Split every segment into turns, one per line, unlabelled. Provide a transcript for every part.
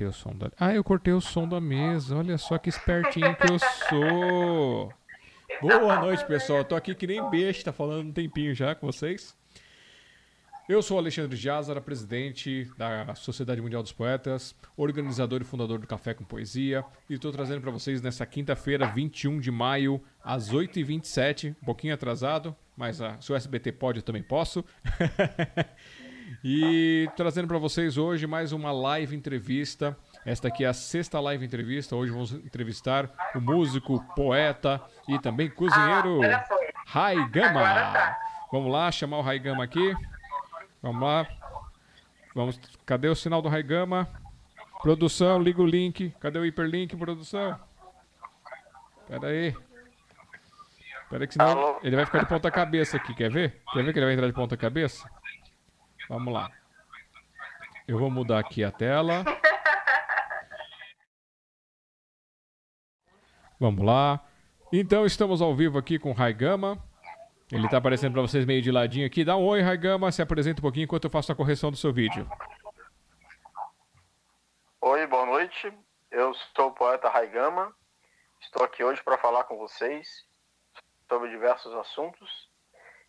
cortei o som da. Ah, eu cortei o som da mesa. Olha só que espertinho que eu sou. Boa noite, pessoal. Tô aqui que nem besta, falando um tempinho já com vocês. Eu sou Alexandre Jazara, presidente da Sociedade Mundial dos Poetas, organizador e fundador do Café com Poesia, e estou trazendo para vocês nessa quinta-feira, 21 de maio, às 8h27, um pouquinho atrasado, mas se o SBT pode, eu também posso. e trazendo para vocês hoje mais uma live entrevista. Esta aqui é a sexta live entrevista. Hoje vamos entrevistar o músico, poeta e também cozinheiro Rai Gama. Vamos lá, chamar o Rai Gama aqui. Vamos lá. Vamos. Cadê o sinal do Raigama? Produção, liga o link. Cadê o hiperlink, produção? Pera aí. Pera aí que senão ele vai ficar de ponta cabeça aqui. Quer ver? Quer ver que ele vai entrar de ponta cabeça? Vamos lá. Eu vou mudar aqui a tela. Vamos lá. Então estamos ao vivo aqui com o Raigama. Ele tá aparecendo para vocês meio de ladinho aqui. Dá um oi, Raigama, se apresenta um pouquinho enquanto eu faço a correção do seu vídeo.
Oi, boa noite. Eu sou o poeta Raigama. Estou aqui hoje para falar com vocês sobre diversos assuntos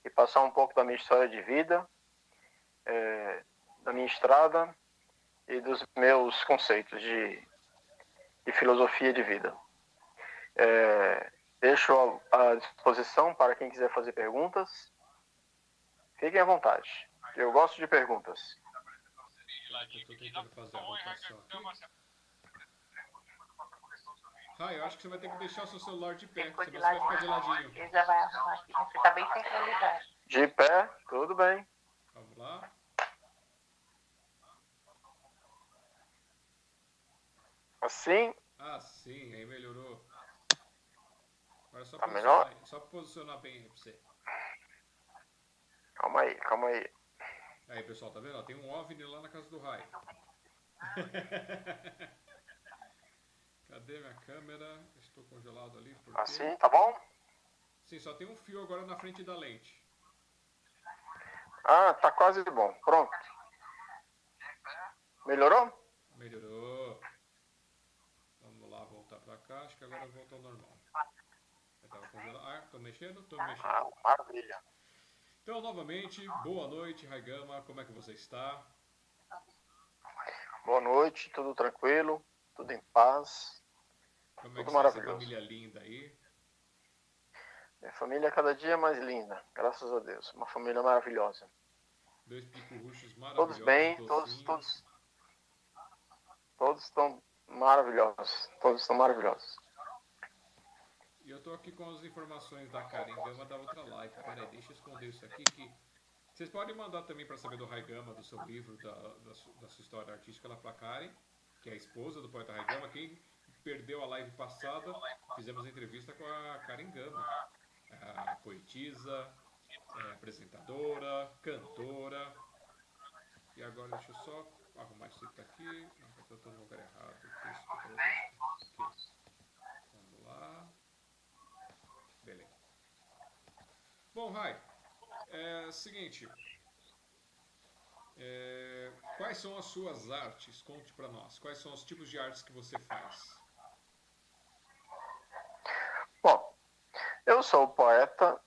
e passar um pouco da minha história de vida, é, da minha estrada e dos meus conceitos de, de filosofia de vida. É, Deixo à disposição para quem quiser fazer perguntas. Fiquem à vontade. Eu gosto de perguntas.
Ah, eu acho que você vai ter que deixar o seu celular de pé, senão você vai ficar de ladinho.
Ele já vai arrumar aqui. Você está bem centralizado.
De pé, tudo bem.
Vamos lá.
Assim?
Assim, aí melhorou. Agora só
Tá
posicionar,
melhor?
só posicionar bem aí pra você.
Calma aí, calma aí.
Aí, pessoal, tá vendo? Ó, Tem um OVNI lá na casa do Rai. Cadê minha câmera? Estou congelado ali. Por quê?
Assim, tá bom?
Sim, só tem um fio agora na frente da lente.
Ah, tá quase bom. Pronto. Melhorou?
Melhorou. Vamos lá, voltar pra cá. Acho que agora voltou ao normal. Eu tava congelado. Ah, tô mexendo? Tô mexendo.
Ah, maravilha.
Então, novamente, boa noite, Raigama. Como é que você está?
Boa noite, tudo tranquilo, tudo em paz.
Como é que
Tudo
está essa
maravilhoso.
família linda aí?
Minha família é cada dia mais linda, graças a Deus. Uma família maravilhosa.
Dois maravilhosos.
Todos bem, todos, todos. Todos estão maravilhosos. Todos estão maravilhosos.
E eu tô aqui com as informações da Karen Gama da outra live. Pera aí, deixa eu esconder isso aqui que... Vocês podem mandar também para saber do Raigama, do seu livro, da, da, da sua história artística lá pra Karen, que é a esposa do poeta Raigama. Quem perdeu a live passada, fizemos a entrevista com a Karen Gama. Poetisa, é, apresentadora, cantora. E agora deixa eu só arrumar isso aqui. Não, eu tô no lugar errado. Vamos lá. Beleza. Bom, Rai, é seguinte. É, quais são as suas artes? Conte pra nós. Quais são os tipos de artes que você faz?
Bom, eu sou poeta.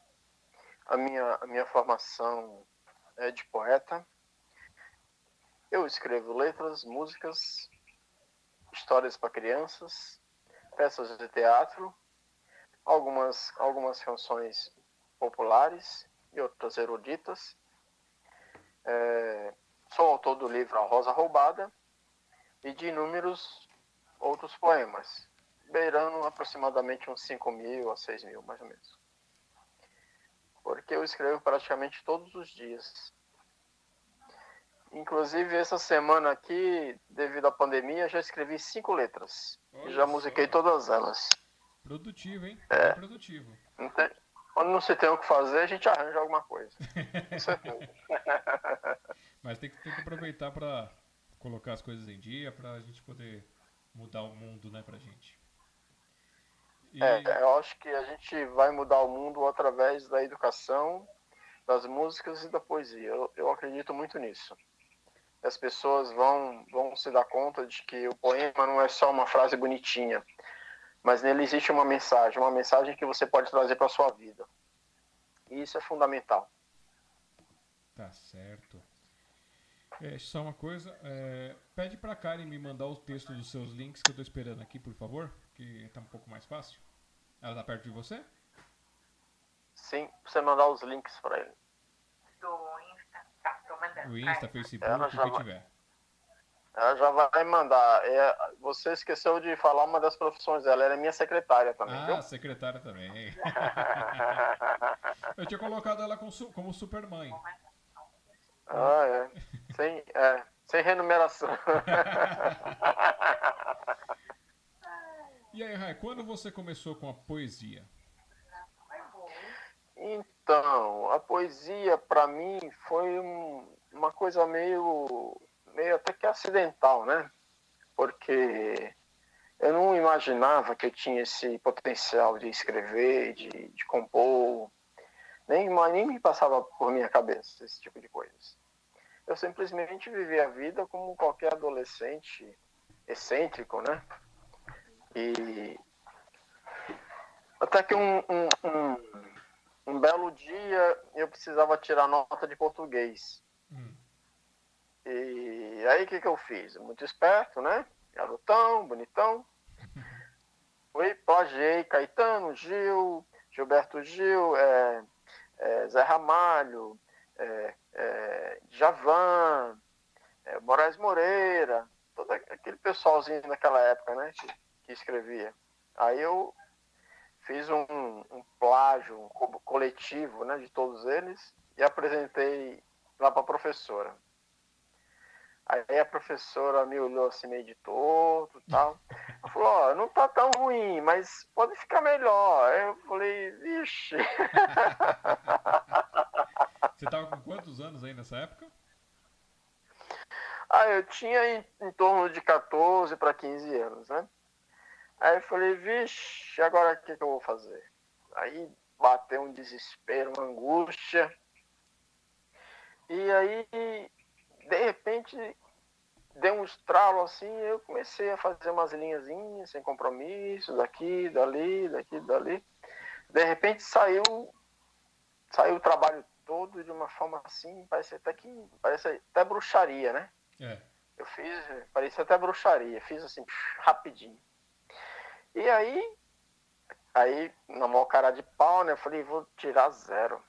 A minha, a minha formação é de poeta. Eu escrevo letras, músicas, histórias para crianças, peças de teatro, algumas, algumas canções populares e outras eruditas. É, sou autor do livro A Rosa Roubada e de inúmeros outros poemas, beirando aproximadamente uns 5 mil a 6 mil, mais ou menos. Porque eu escrevo praticamente todos os dias. Inclusive, essa semana aqui, devido à pandemia, já escrevi cinco letras.
Olha
já
só.
musiquei todas elas.
Produtivo, hein?
É.
Produtivo.
Não tem- Quando não se tem o que fazer, a gente arranja alguma coisa. Com certeza.
Mas tem que, tem que aproveitar pra colocar as coisas em dia, pra gente poder mudar o mundo, né, pra gente. E,
É, eu acho que a gente vai mudar o mundo através da educação, das músicas e da poesia. Eu, eu acredito muito nisso. as pessoas vão, vão se dar conta de que o poema não é só uma frase bonitinha, mas nele existe uma mensagem, uma mensagem que você pode trazer para sua vida. E isso é fundamental.
Tá certo. É, só uma coisa, é, pede para Karen me mandar o texto dos seus links que eu estou esperando aqui, por favor, que está um pouco mais fácil. Ela está perto de você?
Sim, você mandar os links para ele.
Do Insta. Tá, tô mandando.
O Insta, Facebook,
Ela
o que
vai-
tiver.
Ela já vai mandar. É, você esqueceu de falar uma das profissões dela. Ela é minha secretária também,
Ah,
viu?
secretária também. Eu tinha colocado ela como supermãe.
ah, é. Sem, é. Sem remuneração.
E aí, Rai, quando você começou com a poesia?
Então, a poesia para mim foi um- uma coisa meio, meio até que acidental, né? Porque eu não imaginava que eu tinha esse potencial de escrever, de, de compor, nem, nem me passava por minha cabeça esse tipo de coisas. Eu simplesmente vivia a vida como qualquer adolescente excêntrico, né? E até que um, um, um um belo dia eu precisava tirar nota de português.
Hum.
E aí o que, que eu fiz? Muito esperto, né? Garotão, bonitão. Fui, plagiei Caetano, Gil, Gilberto Gil, é, é, Zé Ramalho, é, é, Javan, é, Moraes Moreira, todo aquele pessoalzinho daquela época, né? Que, que escrevia. Aí eu fiz um, um plágio um co- coletivo né, de todos eles e apresentei lá para a professora. Aí a professora me olhou assim meio de torto e tal. Ela falou, ó, não tá tão ruim, mas pode ficar melhor. Aí eu falei, vixe.
Você tava com quantos anos aí nessa época?
Ah, eu tinha em, em torno de 14 para 15 anos, né? Aí eu falei, vixe, agora o que, que eu vou fazer? Aí bateu um desespero, uma angústia. E aí, de repente, deu um estralo assim, eu comecei a fazer umas linhazinhas sem compromisso, daqui, dali, daqui, dali. De repente saiu, saiu o trabalho todo de uma forma assim, parece até que parece até bruxaria, né?
É.
Eu fiz, parecia até bruxaria, fiz assim, rapidinho. E aí, aí, na maior cara de pau, né, eu falei, vou tirar zero.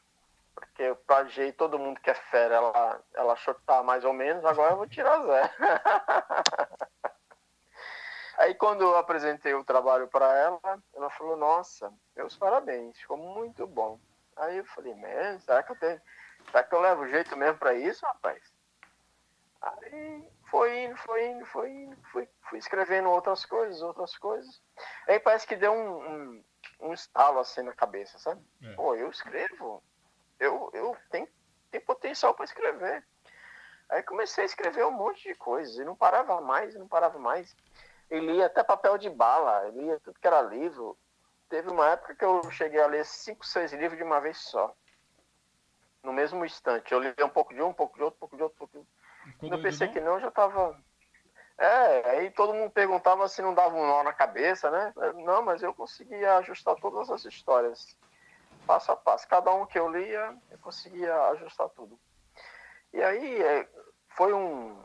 Porque eu plagiei todo mundo que é fera, ela, ela achou que tá mais ou menos, agora eu vou tirar zero. aí quando eu apresentei o trabalho para ela, ela falou, nossa, meus parabéns, ficou muito bom. Aí eu falei, mesmo, será que eu tenho, será que eu levo jeito mesmo para isso, rapaz? Aí foi indo, foi indo, foi indo, fui, fui escrevendo outras coisas, outras coisas. Aí parece que deu um, um, um estalo assim na cabeça, sabe?
É.
Pô, eu escrevo, eu, eu tenho, tenho potencial para escrever. Aí comecei a escrever um monte de coisas, e não parava mais, não parava mais. Eu lia até papel de bala, lia tudo que era livro. Teve uma época que eu cheguei a ler cinco, seis livros de uma vez só. No mesmo instante. Eu lia um pouco de um, um pouco de outro, um pouco de outro, um pouco de outro. Quando eu pensei que não, já tava. É, aí todo mundo perguntava se não dava um nó na cabeça, né? Não, mas eu conseguia ajustar todas as histórias, passo a passo. Cada um que eu lia, eu conseguia ajustar tudo. E aí é, foi um.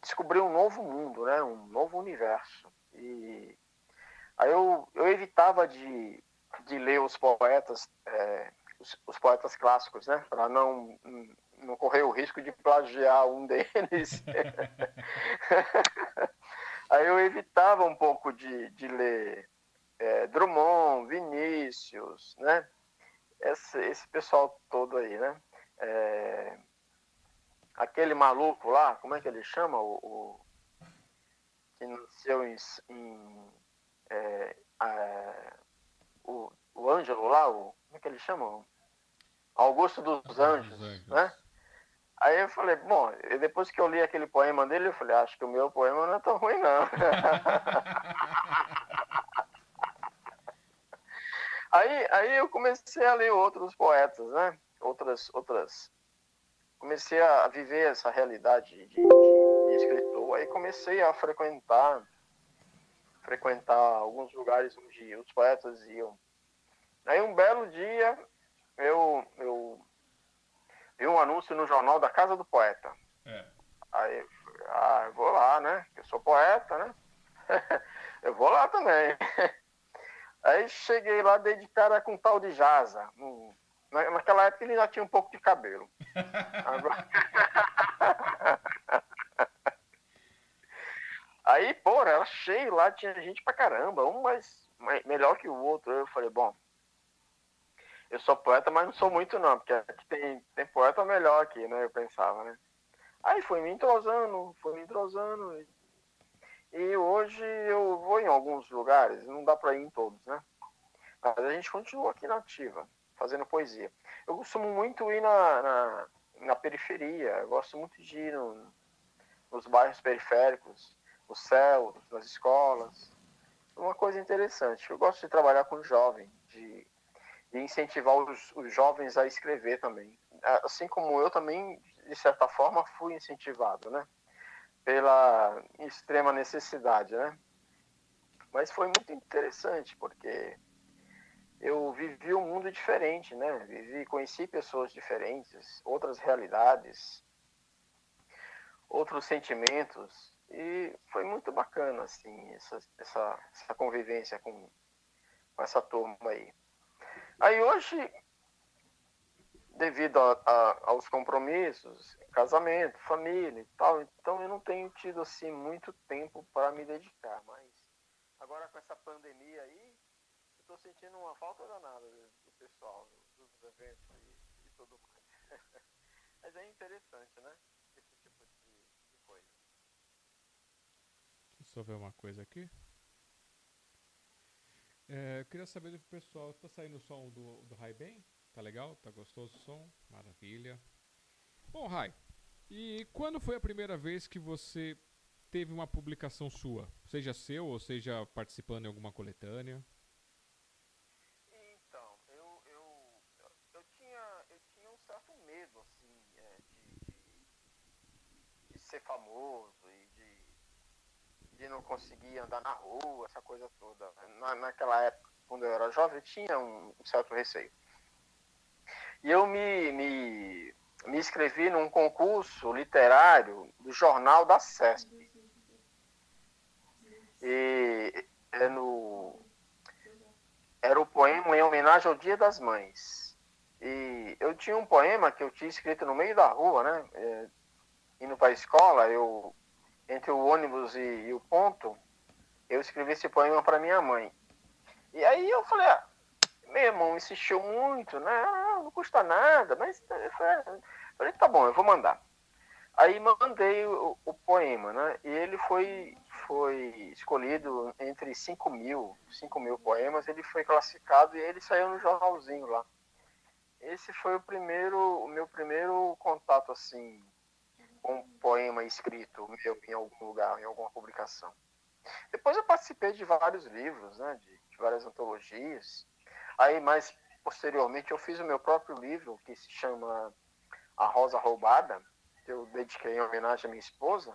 Descobri um novo mundo, né? Um novo universo. E aí eu, eu evitava de, de ler os poetas, é, os, os poetas clássicos, né? Para não não correr o risco de plagiar um deles. Aí eu evitava um pouco de, de ler é, Drummond, Vinícius, né? Esse, esse pessoal todo aí, né? É, aquele maluco lá, como é que ele chama? O, o que nasceu em. em é, é, o, o Ângelo lá, o, como é que ele chama? Augusto dos Anjos,
Anjos.
né? Aí eu falei, bom, depois que eu li aquele poema dele, eu falei, acho que o meu poema não é tão ruim, não. aí, aí eu comecei a ler outros poetas, né? Outras, outras. Comecei a viver essa realidade de, de escritor. Aí comecei a frequentar frequentar alguns lugares onde os poetas iam. Aí um belo dia eu, eu vi um anúncio no jornal da Casa do Poeta.
É.
Aí ah, eu vou lá, né? Eu sou poeta, né? eu vou lá também. Aí cheguei lá, dei de cara com um tal de Jaza. naquela época ele já tinha um pouco de cabelo. Agora... Aí, pô, era cheio lá, tinha gente pra caramba, um mais melhor que o outro. Eu falei, bom, eu sou poeta, mas não sou muito não, porque aqui tem, tem poeta melhor aqui, né? Eu pensava, né? Aí fui me entrosando, fui me entrosando. E, e hoje eu vou em alguns lugares, não dá para ir em todos, né? Mas a gente continua aqui na ativa, fazendo poesia. Eu costumo muito ir na, na, na periferia, eu gosto muito de ir no, nos bairros periféricos, nos céus, nas escolas. Uma coisa interessante, eu gosto de trabalhar com jovem, de, de incentivar os, os jovens a escrever também. Assim como eu também, de certa forma, fui incentivado, né? pela extrema necessidade, né? Mas foi muito interessante porque eu vivi um mundo diferente, né? Vivi, conheci pessoas diferentes, outras realidades, outros sentimentos e foi muito bacana assim essa, essa, essa convivência com, com essa turma aí. Aí hoje devido a, a, aos compromissos, casamento, família e tal, então eu não tenho tido assim muito tempo para me dedicar, mas agora com essa pandemia aí, eu estou sentindo uma falta danada do pessoal, dos eventos e, e tudo mais. mas é interessante, né? Esse tipo de, de coisa.
Deixa eu só ver uma coisa aqui. É, eu queria saber do pessoal, tá saindo o som do, do High Ben? Tá legal? Tá gostoso o som? Maravilha. Bom, Rai, e quando foi a primeira vez que você teve uma publicação sua? Seja seu ou seja participando em alguma coletânea?
Então, eu, eu, eu, tinha, eu tinha um certo medo, assim, é, de, de, de, ser famoso de, não conseguir andar na rua, essa coisa toda. Na, naquela época, quando eu era jovem, eu tinha um, um certo receio. E eu me, me, me inscrevi num concurso literário do jornal da CESP. E é no, era o poema em homenagem ao Dia das Mães. E eu tinha um poema que eu tinha escrito no meio da rua, né? É, indo para a escola, eu, entre o ônibus e, e, o ponto, eu escrevi esse poema para minha mãe. E aí eu falei, ah, meu irmão insistiu muito, né? Ah, não custa nada, mas eu falei, tá bom, eu vou mandar. Aí mandei o, o poema, né? E ele foi, foi escolhido entre 5 mil, 5 mil poemas, ele foi classificado e ele saiu no jornalzinho lá. Esse foi o primeiro, o meu primeiro contato, assim, com um poema escrito meu em algum lugar, em alguma publicação. Depois eu participei de vários livros, né? De, de várias antologias. Aí, mais posteriormente, eu fiz o meu próprio livro, que se chama A Rosa Roubada, que eu dediquei em homenagem à minha esposa.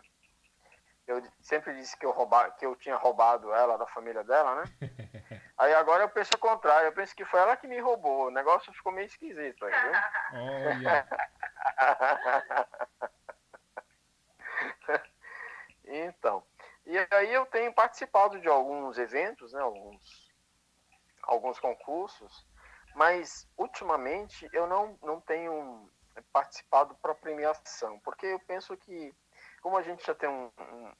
Eu sempre disse que eu, rouba, que eu tinha roubado ela da família dela, né? Aí agora eu penso o contrário, eu penso que foi ela que me roubou. O negócio ficou meio esquisito aí, viu? Olha. então, e aí eu tenho participado de alguns eventos, né? Alguns alguns concursos, mas ultimamente eu não, não tenho participado para premiação, porque eu penso que, como a gente já tem um, um,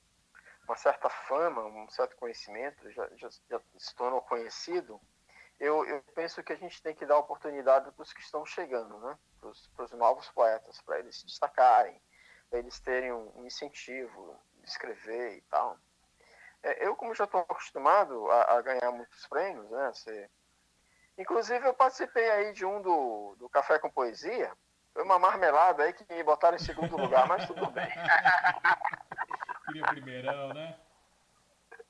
uma certa fama, um certo conhecimento, já, já, já se tornou conhecido, eu, eu, penso que a gente tem que dar oportunidade para os que estão chegando, né? para os novos poetas, para eles se destacarem, para eles terem um incentivo escrever e tal. É, eu, como já estou acostumado a, a, ganhar muitos prêmios, né? Ser... Inclusive, eu participei aí de um do, do Café com Poesia. Foi uma marmelada aí que me botaram em segundo lugar, mas tudo bem.
Queria primeirão, né?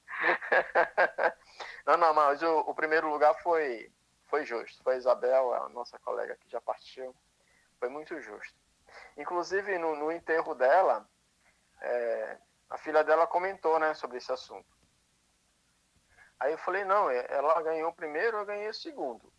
não, não, mas o, o, primeiro lugar foi, foi justo. Foi a Isabel, a nossa colega que já partiu. Foi muito justo. Inclusive, no, no enterro dela, é, a filha dela comentou, né, sobre esse assunto. Aí eu falei, não, é, ela ganhou o primeiro, eu ganhei o segundo.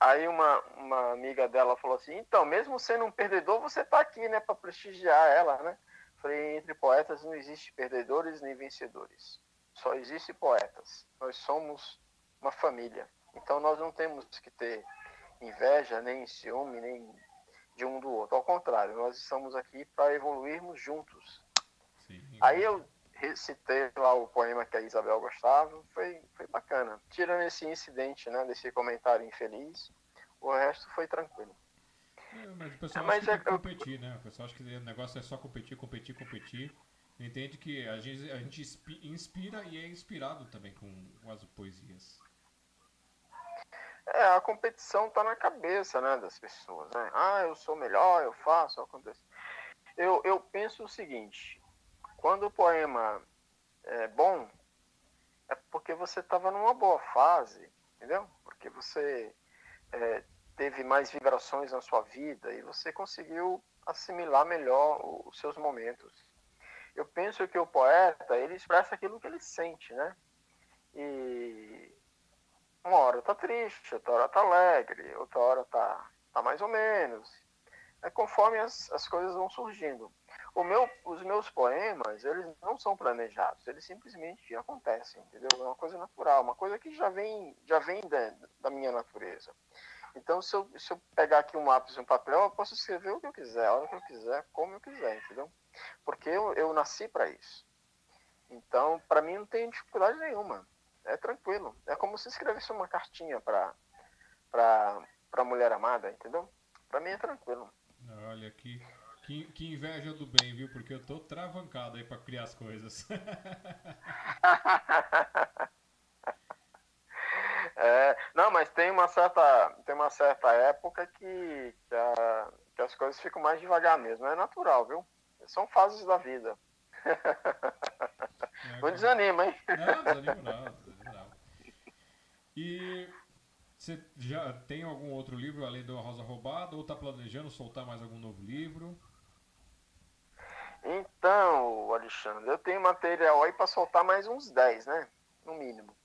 Aí uma, uma amiga dela falou assim, então, mesmo sendo um perdedor, você tá aqui, né, para prestigiar ela, né? Falei, entre poetas não existe perdedores nem vencedores. Só existe poetas. Nós somos uma família. Então nós não temos que ter inveja, nem ciúme, nem de um do outro. Ao contrário, nós estamos aqui para evoluirmos juntos. Aí eu recitei lá o poema que a Isabel gostava, foi, foi bacana. Tirando esse incidente, né, desse comentário infeliz, o resto foi tranquilo.
É, mas o pessoal mas acha que é, competir, né? O pessoal acha que o negócio é só competir, competir, competir. Entende que a gente, a gente inspira e é inspirado também com, com as poesias.
É, a competição está na cabeça né, das pessoas. Né? Ah, eu sou melhor, eu faço, acontece. Eu, eu penso o seguinte: quando o poema é bom, é porque você estava numa boa fase, entendeu? Porque você é, teve mais vibrações na sua vida e você conseguiu assimilar melhor os seus momentos. Eu penso que o poeta, ele expressa aquilo que ele sente, né? E uma hora tá triste, outra hora tá alegre, outra hora tá, tá mais ou menos. É conforme as, as coisas vão surgindo. Meu, os meus poemas, eles não são planejados, eles simplesmente acontecem, entendeu? É uma coisa natural, uma coisa que já vem, já vem da, da minha natureza. Então, se eu, se eu pegar aqui um lápis e um papel, eu posso escrever o que eu quiser, a hora que eu quiser, como eu quiser, entendeu? Porque eu, eu nasci para isso. Então, para mim não tem dificuldade nenhuma é tranquilo. É como se escrevesse uma cartinha para para mulher amada, entendeu? Para mim é tranquilo.
Olha que, que, que inveja do bem, viu? Porque eu tô travancado aí para criar as coisas.
é, não, mas tem uma certa tem uma certa época que, que, a, que as coisas ficam mais devagar mesmo. É natural, viu? São fases da vida. É, não desanima, hein?
Não, desanimo não. E você já tem algum outro livro além do A Rosa Roubada ou está planejando soltar mais algum novo livro?
Então, Alexandre, eu tenho material aí para soltar mais uns 10, né? No mínimo.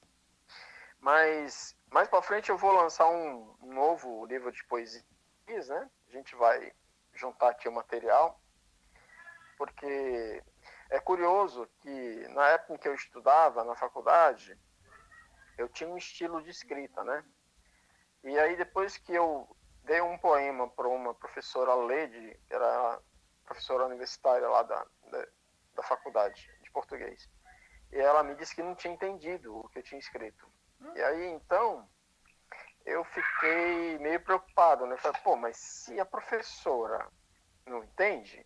Mas mais para frente eu vou lançar um novo livro de poesias, né? A gente vai juntar aqui o material, porque é curioso que na época em que eu estudava na faculdade, eu tinha um estilo de escrita, né? E aí depois que eu dei um poema para uma professora Lede, que era professora universitária lá da, da, da, faculdade de português, e ela me disse que não tinha entendido o que eu tinha escrito. E aí então eu fiquei meio preocupado, né? Falei, pô, mas se a professora não entende,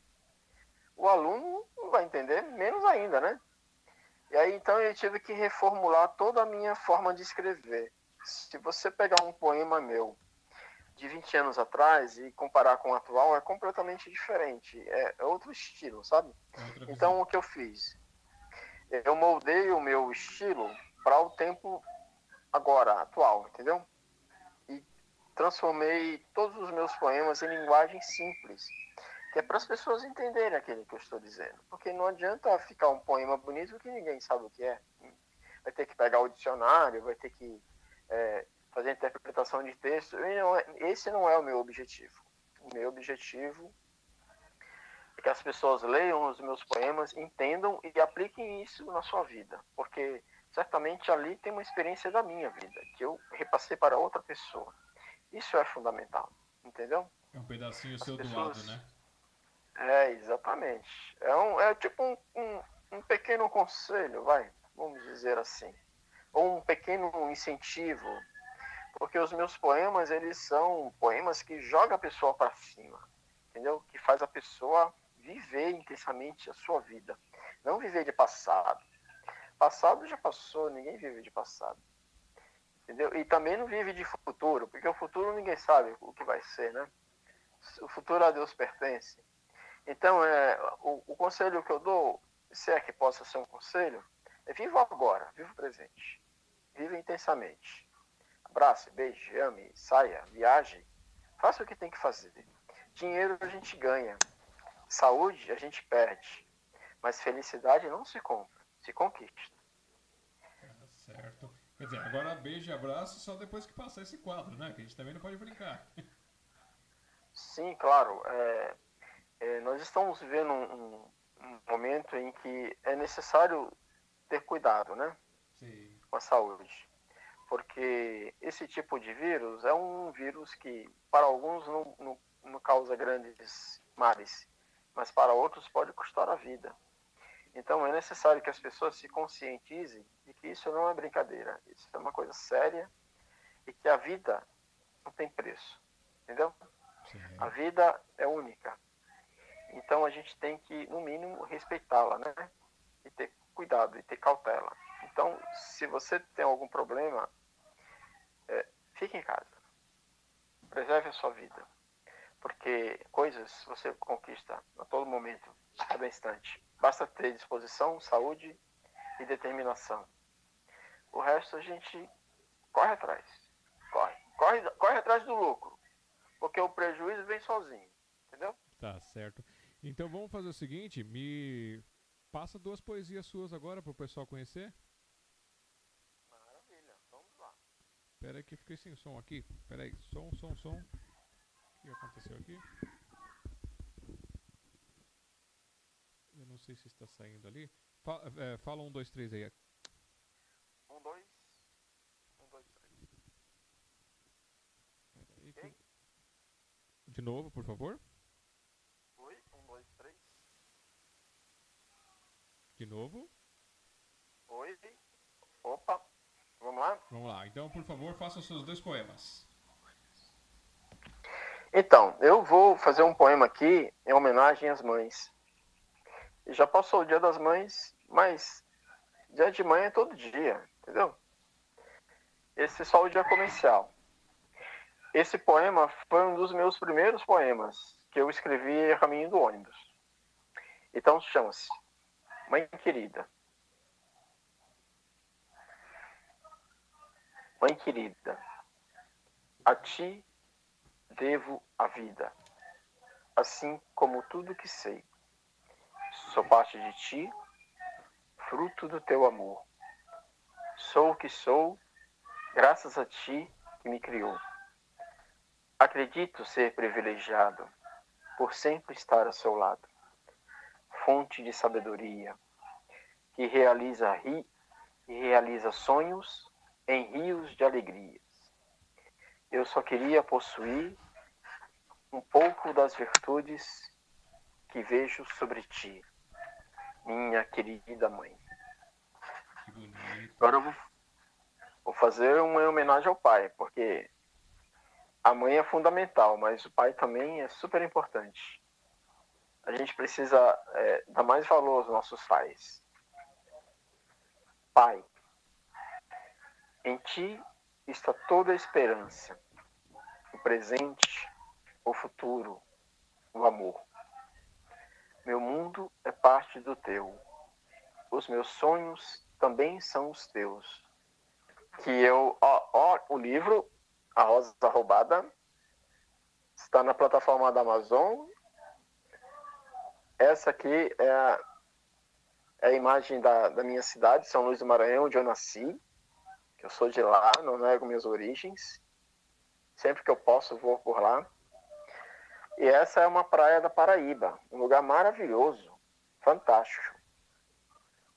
o aluno não vai entender menos ainda, né? E aí então eu tive que reformular toda a minha forma de escrever. Se você pegar um poema meu de 20 anos atrás e comparar com o atual, é completamente diferente. É, é outro estilo, sabe? É então o que eu fiz? Eu moldei o meu estilo para o tempo agora, atual, entendeu? E transformei todos os meus poemas em linguagem simples que é para as pessoas entenderem aquilo que eu estou dizendo. Porque não adianta ficar um poema bonito que ninguém sabe o que é. Vai ter que pegar o dicionário, vai ter que é, fazer interpretação de texto. Não é, esse não é o meu objetivo. O meu objetivo é que as pessoas leiam os meus poemas, entendam e apliquem isso na sua vida. Porque certamente ali tem uma experiência da minha vida, que eu repassei para outra pessoa. Isso é fundamental, entendeu?
É um pedacinho as seu pessoas... do lado, né?
É, exatamente. É, um, é tipo um, um, um pequeno conselho, vai, vamos dizer assim. Ou um pequeno incentivo. Porque os meus poemas, eles são poemas que jogam a pessoa para cima. Entendeu? Que faz a pessoa viver intensamente a sua vida. Não viver de passado. Passado já passou, ninguém vive de passado. Entendeu? E também não vive de futuro, porque o futuro ninguém sabe o que vai ser, né? O futuro a Deus pertence. Então, é, o, o, conselho que eu dou, se é que possa ser um conselho, é viva agora, viva o presente. Viva intensamente. Abrace, beije, ame, saia, viaje. Faça o que tem que fazer. Dinheiro a gente ganha. Saúde a gente perde. Mas felicidade não se compra, se conquista.
Tá certo. Quer dizer, agora beijo e abraço só depois que passar esse quadro, né? Que a gente também não pode brincar.
Sim, claro. É, é, nós estamos vivendo um, um, momento em que é necessário ter cuidado, né?
Sim.
Com a saúde. Porque esse tipo de vírus é um vírus que, para alguns, não, não, não causa grandes males, mas para outros pode custar a vida. Então é necessário que as pessoas se conscientizem de que isso não é brincadeira, isso é uma coisa séria e que a vida não tem preço, entendeu? Sim. A vida é única. Então a gente tem que, no mínimo, respeitá-la, né? E ter cuidado e ter cautela. Então, se você tem algum problema, fique em casa. Preserve a sua vida. Porque coisas você conquista a todo momento, a cada instante. Basta ter disposição, saúde e determinação. O resto a gente corre atrás. Corre. Corre, corre atrás do lucro. Porque o prejuízo vem sozinho. Entendeu?
Tá certo. Então vamos fazer o seguinte, me passa duas poesias suas agora para o pessoal conhecer.
Maravilha, vamos lá.
Espera aí que fiquei sem som aqui. Espera aí, som, som, som. O que aconteceu aqui? Eu não sei se está saindo ali. Fala, é, fala um, dois, três aí.
Um, dois. Um, dois, três.
Aí, okay. De novo, por favor.
Oi, um, dois, três.
De novo.
Oi. Opa. Vamos lá?
Vamos lá. Então, por favor, faça os seus dois poemas.
Então, eu vou fazer um poema aqui em homenagem às mães. Já passou o dia das mães, mas dia de mãe é todo dia, entendeu? Esse é só o dia comercial. Esse poema foi um dos meus primeiros poemas que eu escrevi a caminho do ônibus. Então chama-se Mãe Querida. Mãe querida, a ti devo a vida, assim como tudo que sei. Sou parte de ti, fruto do teu amor. Sou o que sou, graças a ti que me criou. Acredito ser privilegiado por sempre estar ao seu lado. Fonte de sabedoria, que realiza ri e realiza sonhos em rios de alegrias. Eu só queria possuir um pouco das virtudes que vejo sobre ti, minha querida mãe. Agora eu vou, vou fazer uma homenagem ao pai, porque a mãe é fundamental, mas o pai também é super importante. A gente precisa é, dar mais valor aos nossos pais. Pai, em ti está toda a esperança, o presente, o futuro, o amor. Meu mundo é parte do teu. Os meus sonhos também são os teus. Que eu, ó, ó o livro A Rosa Roubada está na plataforma da Amazon. Essa aqui é a, é a imagem da, da minha cidade, São Luís do Maranhão, onde eu nasci eu sou de lá, não nego minhas origens. Sempre que eu posso, vou por lá. E essa é uma praia da Paraíba, um lugar maravilhoso, fantástico.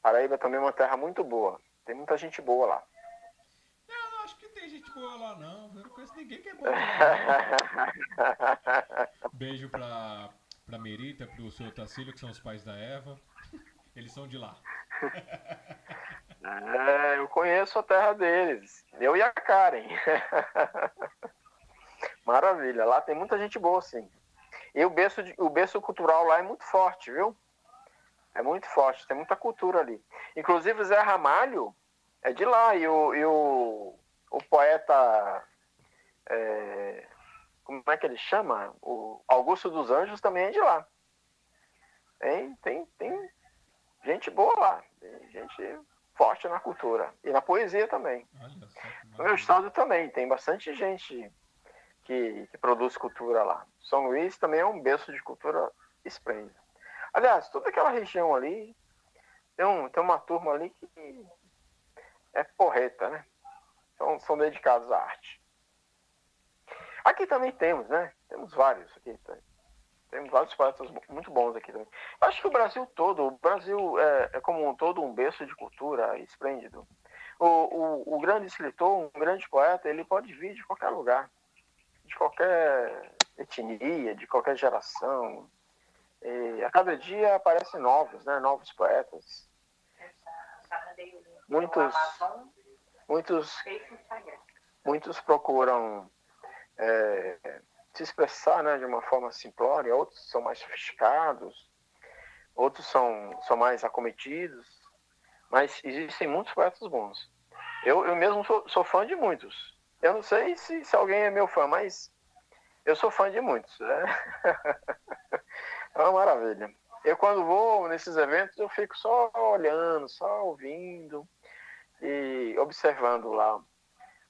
Paraíba também é uma terra muito boa, tem muita gente boa lá.
Eu não acho que tem gente boa lá, não. Eu não conheço ninguém que é boa lá. Beijo pra, pra Merita, pro seu Tacílio, que são os pais da Eva. Eles são de lá.
É, eu conheço a terra deles. Eu e a Karen. Maravilha. Lá tem muita gente boa, sim. E o berço, o berço cultural lá é muito forte, viu? É muito forte. Tem muita cultura ali. Inclusive, Zé Ramalho é de lá. E o, e o, o poeta. É, como é que ele chama? O Augusto dos Anjos também é de lá. Tem, tem, tem gente boa lá. Tem gente forte na cultura e na poesia também. No meu estado também, tem bastante gente que, que, produz cultura lá. São Luís também é um berço de cultura esplêndido. Aliás, toda aquela região ali, tem, um, tem uma turma ali que é porreta, né? São, são dedicados à arte. Aqui também temos, né? Temos vários aqui. Temos vários poetas muito bons aqui também. Acho que o Brasil todo, o Brasil é, é como um todo um berço de cultura esplêndido. O, o, o, grande escritor, um grande poeta, ele pode vir de qualquer lugar, de qualquer etnia, de qualquer geração. E a cada dia aparecem novos, né? Novos poetas. Muitos, muitos, muitos procuram é, se expressar né, de uma forma simplória, outros são mais sofisticados, outros são, são mais acometidos, mas existem muitos poetas bons. Eu, eu mesmo sou, sou fã de muitos. Eu não sei se, se alguém é meu fã, mas eu sou fã de muitos. Né? é uma maravilha. Eu, quando vou nesses eventos, eu fico só olhando, só ouvindo e observando lá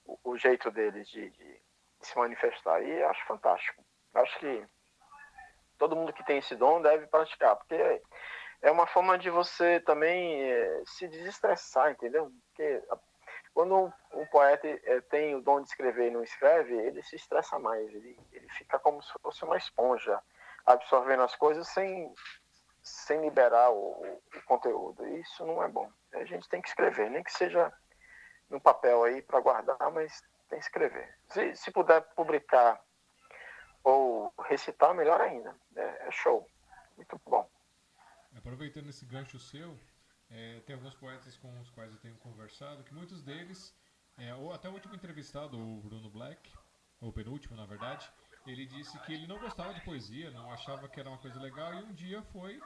o, o jeito deles de, de, se manifestar. E acho fantástico. Acho que todo mundo que tem esse dom deve praticar, porque é uma forma de você também é, se desestressar, entendeu? Porque quando um, poeta é, tem o dom de escrever e não escreve, ele se estressa mais, ele, ele fica como se fosse uma esponja, absorvendo as coisas sem, sem liberar o, o conteúdo. Isso não é bom. A gente tem que escrever, nem que seja no papel aí para guardar, mas tem que escrever. Se, se puder publicar ou recitar, melhor ainda. É, é show. Muito bom.
Aproveitando esse gancho seu, é, tem alguns poetas com os quais eu tenho conversado, que muitos deles, é, ou até o último entrevistado, o Bruno Black, ou penúltimo, na verdade, ele disse que ele não gostava de poesia, não achava que era uma coisa legal, e um dia foi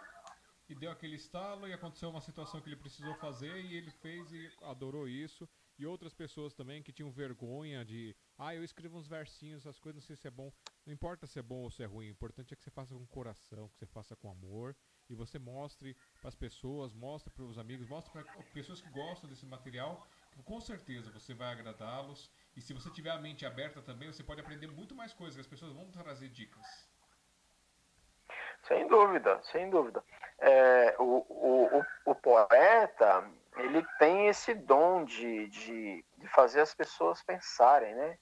e deu aquele estalo e aconteceu uma situação que ele precisou fazer e ele fez e adorou isso e outras pessoas também que tinham vergonha de, ah, eu escrevo uns versinhos, as coisas, não sei se é bom. Não importa se é bom ou se é ruim, o importante é que você faça com coração, que você faça com amor e você mostre para as pessoas, mostre para os amigos, mostre para pessoas que gostam desse material, com certeza você vai agradá-los. E se você tiver a mente aberta também, você pode aprender muito mais coisas, as pessoas vão trazer dicas.
Sem dúvida, sem dúvida. É, o, o, o, o poeta, ele tem esse dom de, de, de fazer as pessoas pensarem, né?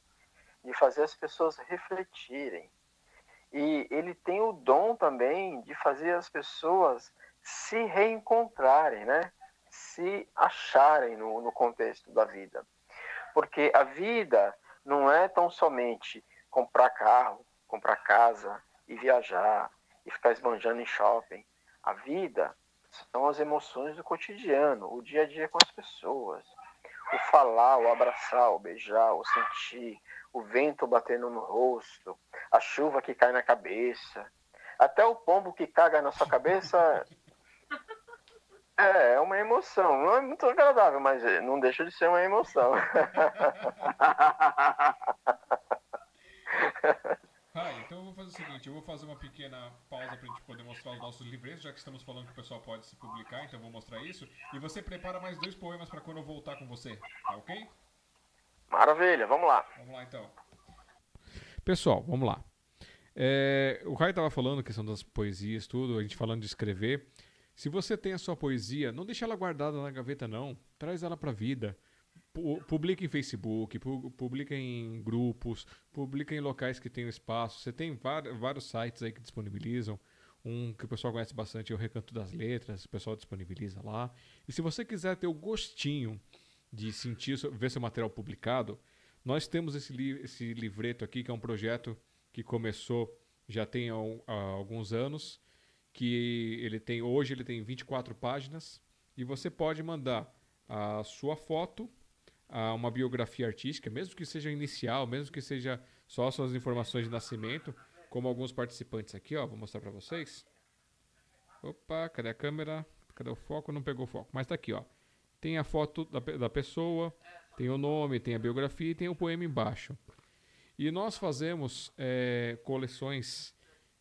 De fazer as pessoas refletirem. E ele tem o dom também de fazer as pessoas se reencontrarem, né? Se acharem no, no contexto da vida. Porque a vida não é tão somente comprar carro, comprar casa e viajar e ficar esbanjando em shopping. A vida são as emoções do cotidiano, o dia a dia com as pessoas. O falar, o abraçar, o beijar, o sentir, o vento batendo no rosto, a chuva que cai na cabeça, até o pombo que caga na sua cabeça. É, é uma emoção. Não é muito agradável, mas não deixa de ser uma emoção.
Ah, então eu vou fazer o seguinte, eu vou fazer uma pequena pausa para a gente poder mostrar os nossos livretos, já que estamos falando que o pessoal pode se publicar, então eu vou mostrar isso. E você prepara mais dois poemas para quando eu voltar com você, tá ok?
Maravilha, vamos lá.
Vamos lá então. Pessoal, vamos lá. É, o Rai estava falando questão das poesias, tudo, a gente falando de escrever. Se você tem a sua poesia, não deixa ela guardada na gaveta, não. Traz ela para a vida publica em Facebook, publica em grupos, publica em locais que tem espaço. Você tem vários sites aí que disponibilizam. Um que o pessoal conhece bastante é o Recanto das Letras, o pessoal disponibiliza lá. E se você quiser ter o gostinho de sentir, ver seu material publicado, nós temos esse, li esse livreto aqui, que é um projeto que começou já tem há alguns anos, que ele tem hoje ele tem 24 páginas e você pode mandar a sua foto a uma biografia artística, mesmo que seja inicial, mesmo que seja só suas informações de nascimento, como alguns participantes aqui, ó, vou mostrar para vocês. Opa, cadê a câmera? Cadê o foco? Não pegou o foco, mas tá aqui, ó. Tem a foto da, da pessoa, tem o nome, tem a biografia e tem o poema embaixo. E nós fazemos é, coleções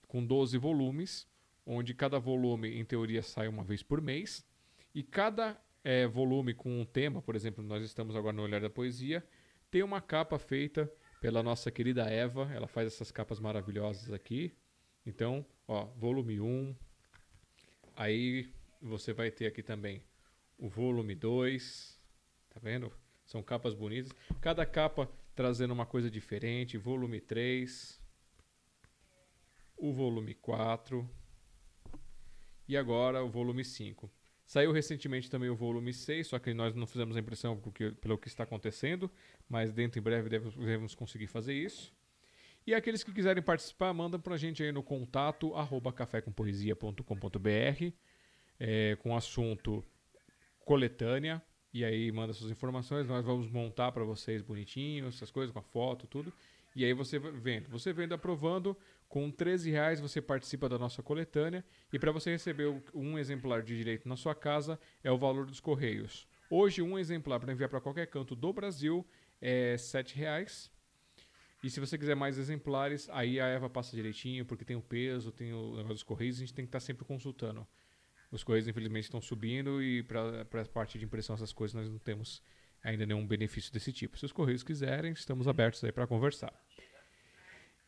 com 12 volumes, onde cada volume, em teoria, sai uma vez por mês. E cada é, volume com um tema, por exemplo, nós estamos agora no Olhar da Poesia, tem uma capa feita pela nossa querida Eva, ela faz essas capas maravilhosas aqui. Então, ó, volume 1, Aí você vai ter aqui também o volume 2, tá vendo? São capas bonitas. Cada capa trazendo uma coisa diferente. Volume 3, o volume 4 e agora o volume 5. Saiu recentemente também o volume 6, só que nós não fizemos a impressão porque, pelo que está acontecendo, mas dentro em breve devemos, conseguir fazer isso. E aqueles que quiserem participar, mandam para a gente aí no contato arroba cafécompoesia.com.br é, com assunto coletânea. E aí manda suas informações, nós vamos montar para vocês bonitinho, essas coisas, com a foto, tudo. E aí você vendo. Você vendo aprovando, com 13 reais você participa da nossa coletânea. E para você receber um exemplar de direito na sua casa, é o valor dos correios. Hoje, um exemplar para enviar para qualquer canto do Brasil é 7 reais. E se você quiser mais exemplares, aí a Eva passa direitinho, porque tem o peso, tem o negócio dos correios, a gente tem que estar tá sempre consultando. Os correios, infelizmente, estão subindo e para a parte de impressão, essas coisas, nós não temos ainda nenhum benefício desse tipo. Se os correios quiserem, estamos abertos aí para conversar.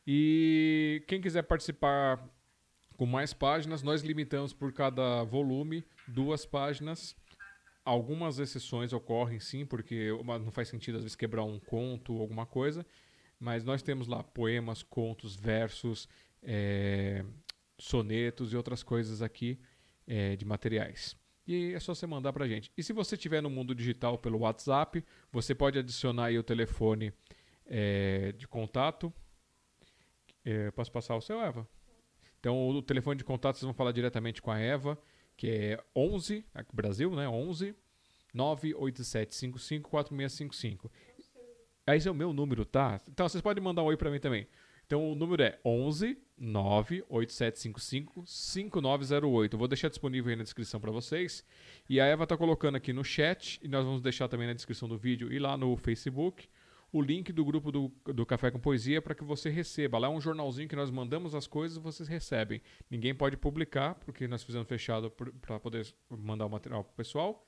E quem quiser participar com mais páginas, nós limitamos por cada volume duas páginas. Algumas exceções ocorrem sim, porque não faz sentido às vezes quebrar um conto ou alguma coisa. Mas nós temos lá poemas, contos, versos, é, sonetos e outras coisas aqui é, de materiais. E é só você mandar para gente. E se você estiver no mundo digital pelo WhatsApp, você pode adicionar aí o telefone é, de contato. É, posso passar o seu, Eva? Então, o telefone de contato vocês vão falar diretamente com a Eva, que é 11, aqui Brasil, né? 11 98755 4655. Esse é o meu número, tá? Então, vocês podem mandar um oi para mim também. Então o número é 11 98755 5908. Eu vou deixar disponível aí na descrição para vocês. E a Eva está colocando aqui no chat e nós vamos deixar também na descrição do vídeo e lá no Facebook o link do grupo do, do Café com Poesia para que você receba. Lá é um jornalzinho que nós mandamos as coisas vocês recebem. Ninguém pode publicar porque nós fizemos fechado para poder mandar o material para o pessoal.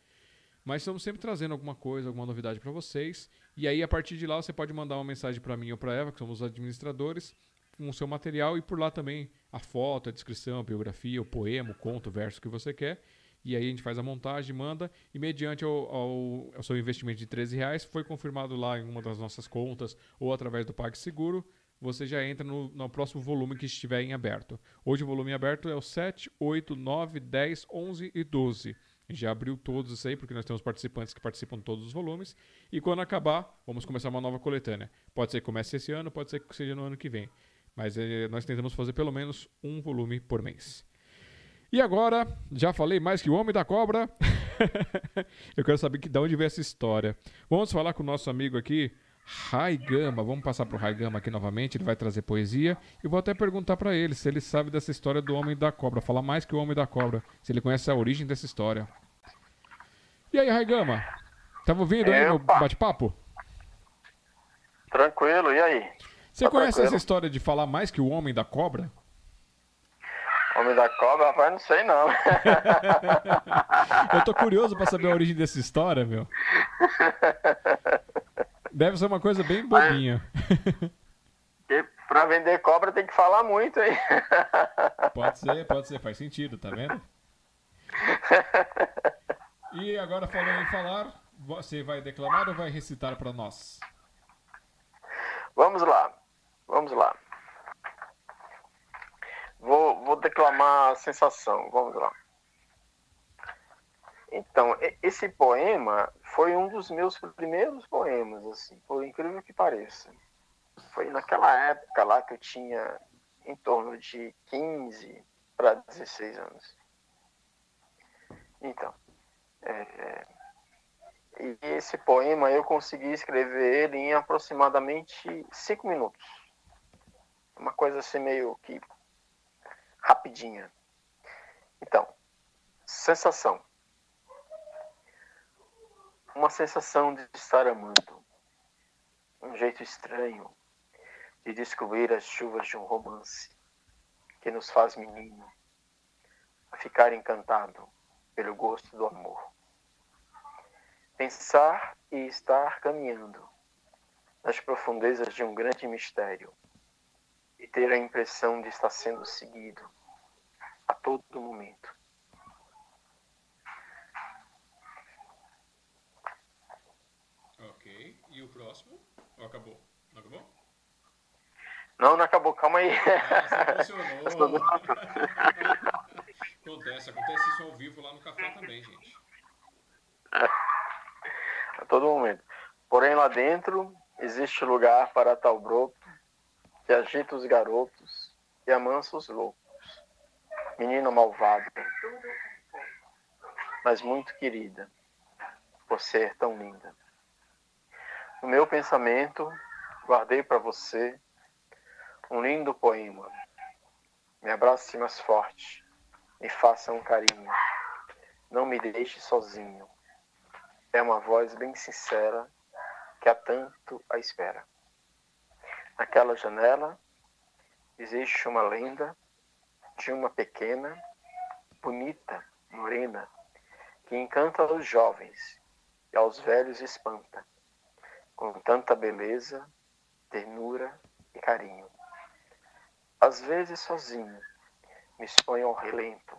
Mas estamos sempre trazendo alguma coisa, alguma novidade para vocês. E aí, a partir de lá, você pode mandar uma mensagem para mim ou para Eva, que somos os administradores, com o seu material e por lá também a foto, a descrição, a biografia, o poema, o conto, o verso que você quer. E aí a gente faz a montagem, manda, e mediante ao, ao, ao seu investimento de 13 reais, foi confirmado lá em uma das nossas contas ou através do PagSeguro, você já entra no, no, próximo volume que estiver em aberto. Hoje o volume aberto é o 7, 8, 9, 10, 11 e 12 já abriu todos isso aí, porque nós temos participantes que participam de todos os volumes. E quando acabar, vamos começar uma nova coletânea. Pode ser que comece esse ano, pode ser que seja no ano que vem. Mas eh, nós tentamos fazer pelo menos um volume por mês. E agora, já falei mais que o Homem da Cobra. Eu quero saber que, de onde veio essa história. Vamos falar com o nosso amigo aqui, Raigama. Vamos passar para o Raigama aqui novamente. Ele vai trazer poesia. E vou até perguntar para ele se ele sabe dessa história do Homem da Cobra. Falar mais que o Homem da Cobra. Se ele conhece a origem dessa história. E aí, Raigama? Tava ouvindo aí o bate-papo?
Tranquilo, e aí?
Você tá conhece tranquilo? essa história de falar mais que o Homem da Cobra?
Homem da Cobra, rapaz, não sei não.
Eu tô curioso para saber a origem dessa história, meu. Deve ser uma coisa bem bobinha.
Mas, pra vender cobra tem que falar muito, hein?
Pode ser, pode ser, faz sentido, tá vendo? E agora falando em falar, você vai declamar ou vai recitar para nós?
Vamos lá, vamos lá. Vou, vou declamar a sensação, vamos lá. Então, esse poema foi um dos meus primeiros poemas, assim, por incrível que pareça. Foi naquela época lá que eu tinha em torno de 15 para 16 anos. Então, é, é, e esse poema eu consegui escrever ele em aproximadamente cinco minutos. Uma coisa assim meio que rapidinha. Então, sensação uma sensação de estar amando, um jeito estranho de descobrir as chuvas de um romance que nos faz menino a ficar encantado pelo gosto do amor. Pensar e estar caminhando nas profundezas de um grande mistério e ter a impressão de estar sendo seguido a todo momento. Ok. E o próximo? Oh, acabou? Não acabou? Não, não acabou. Calma aí.
Ah, você funcionou. acontece. Acontece isso ao vivo lá no café também, gente.
A todo momento. Porém, lá dentro existe lugar para tal grupo que agita os garotos e amansa os loucos. Menina malvada, mas muito querida, por ser tão linda. No meu pensamento, guardei para você um lindo poema. Me abrace mais forte, me faça um carinho, não me deixe sozinho. É uma voz bem sincera que há tanto a espera. Naquela janela existe uma lenda de uma pequena, bonita, morena, que encanta os jovens e aos velhos espanta, com tanta beleza, ternura e carinho. Às vezes sozinho me exponho ao relento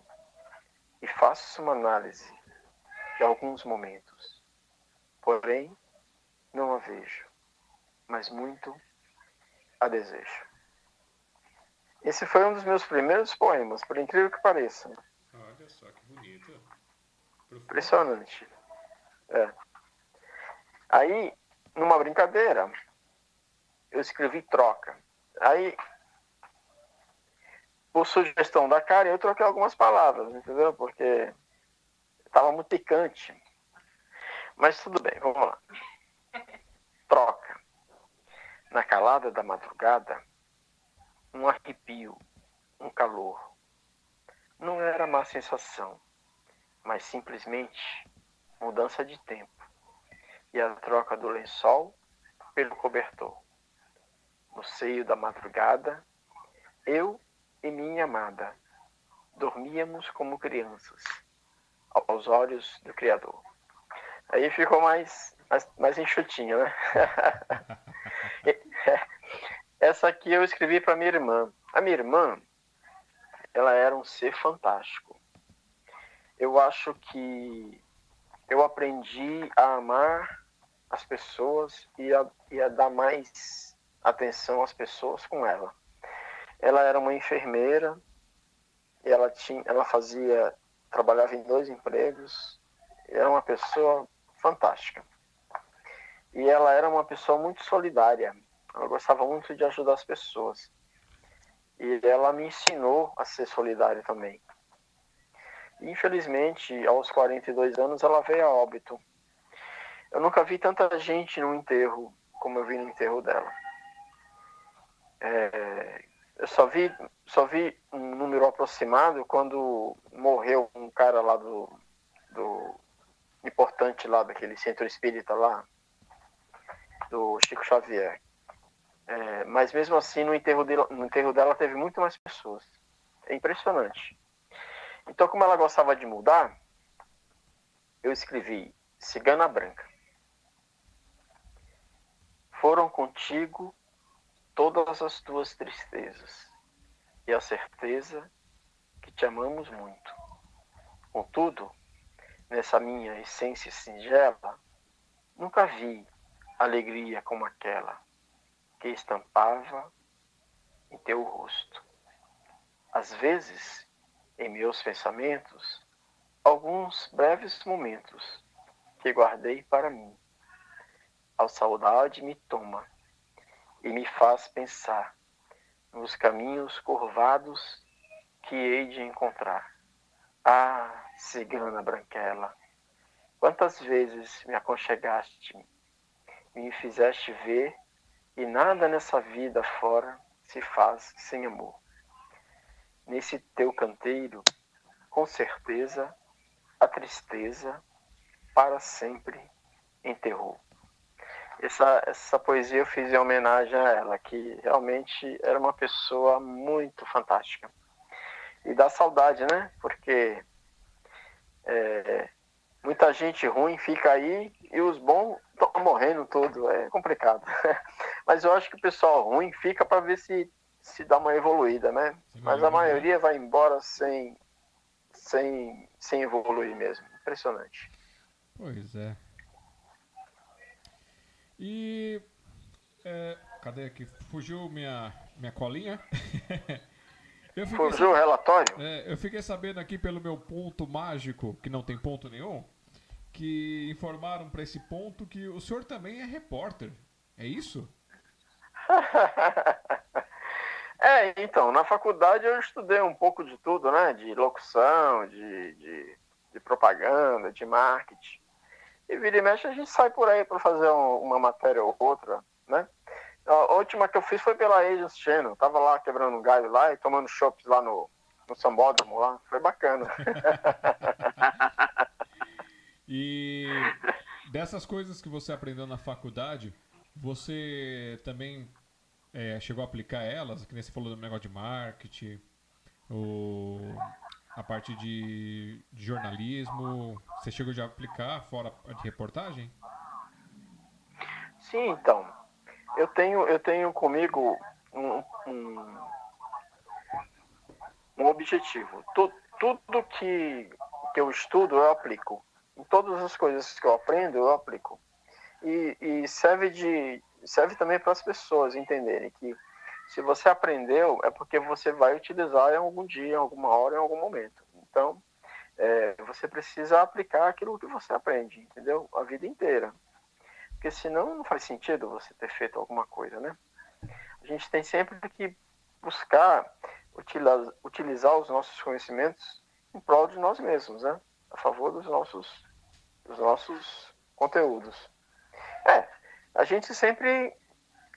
e faço uma análise de alguns momentos. Porém, não a vejo, mas muito a desejo. Esse foi um dos meus primeiros poemas, por incrível que pareça.
Olha só que bonito.
Impressionante. É. Aí, numa brincadeira, eu escrevi troca. Aí, por sugestão da cara, eu troquei algumas palavras, entendeu? Porque estava muito picante. Mas tudo bem, vamos lá. Troca. Na calada da madrugada, um arrepio, um calor. Não era má sensação, mas simplesmente mudança de tempo e a troca do lençol pelo cobertor. No seio da madrugada, eu e minha amada dormíamos como crianças, aos olhos do Criador. Aí ficou mais, mais, mais enxutinho, né? Essa aqui eu escrevi para minha irmã. A minha irmã, ela era um ser fantástico. Eu acho que eu aprendi a amar as pessoas e a, e a dar mais atenção às pessoas com ela. Ela era uma enfermeira, ela tinha, ela fazia, trabalhava em dois empregos, era uma pessoa fantástica. E ela era uma pessoa muito solidária. Ela gostava muito de ajudar as pessoas. E ela me ensinou a ser solidária também. Infelizmente, aos 42 anos, ela veio a óbito. Eu nunca vi tanta gente no enterro como eu vi no enterro dela. É, eu só vi, só vi um número aproximado quando morreu um cara lá do, do importante lá daquele centro espírita lá, do Chico Xavier. É, mas mesmo assim, no enterro, dela, no enterro dela teve muito mais pessoas. É impressionante. Então, como ela gostava de mudar, eu escrevi Cigana Branca. Foram contigo todas as tuas tristezas e a certeza que te amamos muito. Contudo, nessa minha essência singela, nunca vi alegria como aquela que estampava em teu rosto. Às vezes, em meus pensamentos, alguns breves momentos que guardei para mim. A saudade me toma e me faz pensar nos caminhos curvados que hei de encontrar. Ah, cigana branquela, quantas vezes me aconchegaste, me fizeste ver e nada nessa vida fora se faz sem amor. Nesse teu canteiro, com certeza, a tristeza para sempre enterrou. Essa, essa poesia eu fiz em homenagem a ela, que realmente era uma pessoa muito fantástica. E dá saudade, né? Porque é, muita gente ruim fica aí e os bons estão morrendo tudo. É complicado. Mas eu acho que o pessoal ruim fica para ver se, se dá uma evoluída, né? Mas a maioria vai embora sem, sem, sem evoluir mesmo. Impressionante.
Pois é. E. É, cadê aqui? Fugiu minha, minha colinha.
eu Fugiu o relatório?
É, eu fiquei sabendo aqui pelo meu ponto mágico, que não tem ponto nenhum, que informaram para esse ponto que o senhor também é repórter. É isso?
é, então, na faculdade eu estudei um pouco de tudo, né? De locução, de, de, de propaganda, de marketing. E vira e mexe a gente sai por aí para fazer um, uma matéria ou outra, né? A última que eu fiz foi pela Agents Channel. Tava lá quebrando um galho lá e tomando chopps lá no, no sambódromo lá. Foi bacana.
e dessas coisas que você aprendeu na faculdade, você também é, chegou a aplicar elas? Que nem você falou do negócio de marketing, o, a parte de, de jornalismo. Você chegou já a aplicar fora de reportagem?
Sim, então eu tenho, eu tenho comigo um, um, um objetivo. Tu, tudo que, que eu estudo, eu aplico. Em todas as coisas que eu aprendo, eu aplico. E, e serve, de, serve também para as pessoas entenderem que se você aprendeu, é porque você vai utilizar em algum dia, em alguma hora, em algum momento. Então, é, você precisa aplicar aquilo que você aprende, entendeu? A vida inteira. Porque senão não faz sentido você ter feito alguma coisa, né? A gente tem sempre que buscar utilizar, utilizar os nossos conhecimentos em prol de nós mesmos, né? A favor dos nossos, dos nossos conteúdos. É, a gente sempre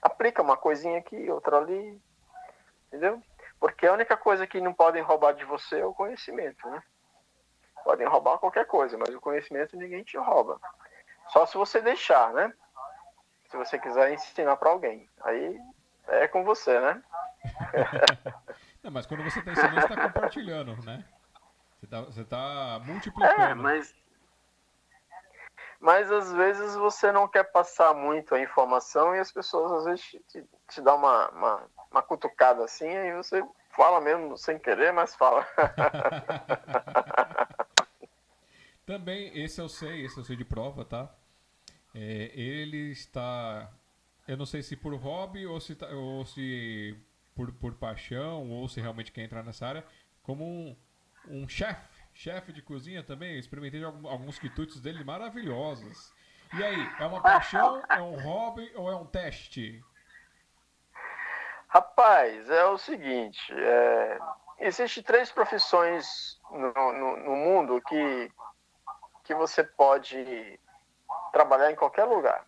aplica uma coisinha aqui, outra ali, entendeu? Porque a única coisa que não podem roubar de você é o conhecimento, né? Podem roubar qualquer coisa, mas o conhecimento ninguém te rouba. Só se você deixar, né? Se você quiser ensinar para alguém. Aí é com você, né?
Não, mas quando você está ensinando, você está compartilhando, né? Você está você tá multiplicando. É,
mas... Mas às vezes você não quer passar muito a informação e as pessoas às vezes te, te dão uma, uma, uma cutucada assim, aí você fala mesmo sem querer, mas fala.
Também, esse eu sei, esse eu sei de prova, tá? É, ele está, eu não sei se por hobby ou se, tá, ou se por, por paixão ou se realmente quer entrar nessa área, como um, um chefe, chefe de cozinha também. Experimentei alguns quitutes dele maravilhosos. E aí, é uma paixão, é um hobby ou é um teste?
Rapaz, é o seguinte, é, existe três profissões no, no, no mundo que, que você pode trabalhar em qualquer lugar.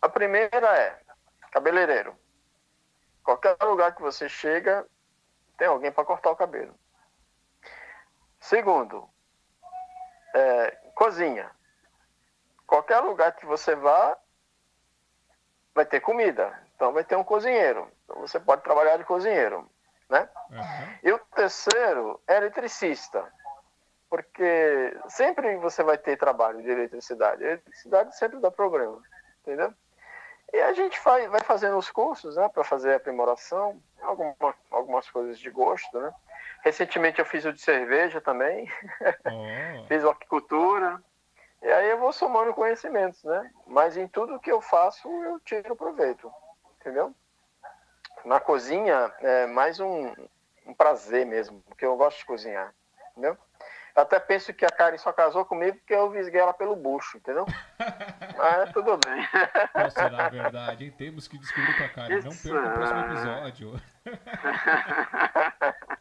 A primeira é cabeleireiro. Qualquer lugar que você chega, tem alguém para cortar o cabelo. Segundo, é, cozinha. Qualquer lugar que você vá, vai ter comida. Então vai ter um cozinheiro. Então você pode trabalhar de cozinheiro. Né? Uhum. E o terceiro é eletricista porque sempre você vai ter trabalho de eletricidade. A eletricidade sempre dá problema, entendeu? E a gente vai, vai fazendo os cursos, né, para fazer aprimoração, alguma, algumas coisas de gosto, né? Recentemente eu fiz o de cerveja também, oh. fiz o aquicultura, e aí eu vou somando conhecimentos, né? Mas em tudo que eu faço eu tiro proveito, entendeu? Na cozinha é mais um, um prazer mesmo, porque eu gosto de cozinhar, entendeu? Até penso que a Karen só casou comigo porque eu visguei ela pelo bucho, entendeu? Mas tudo bem.
Qual será a verdade, hein? Temos que descobrir com a Karen. Não perca o próximo episódio.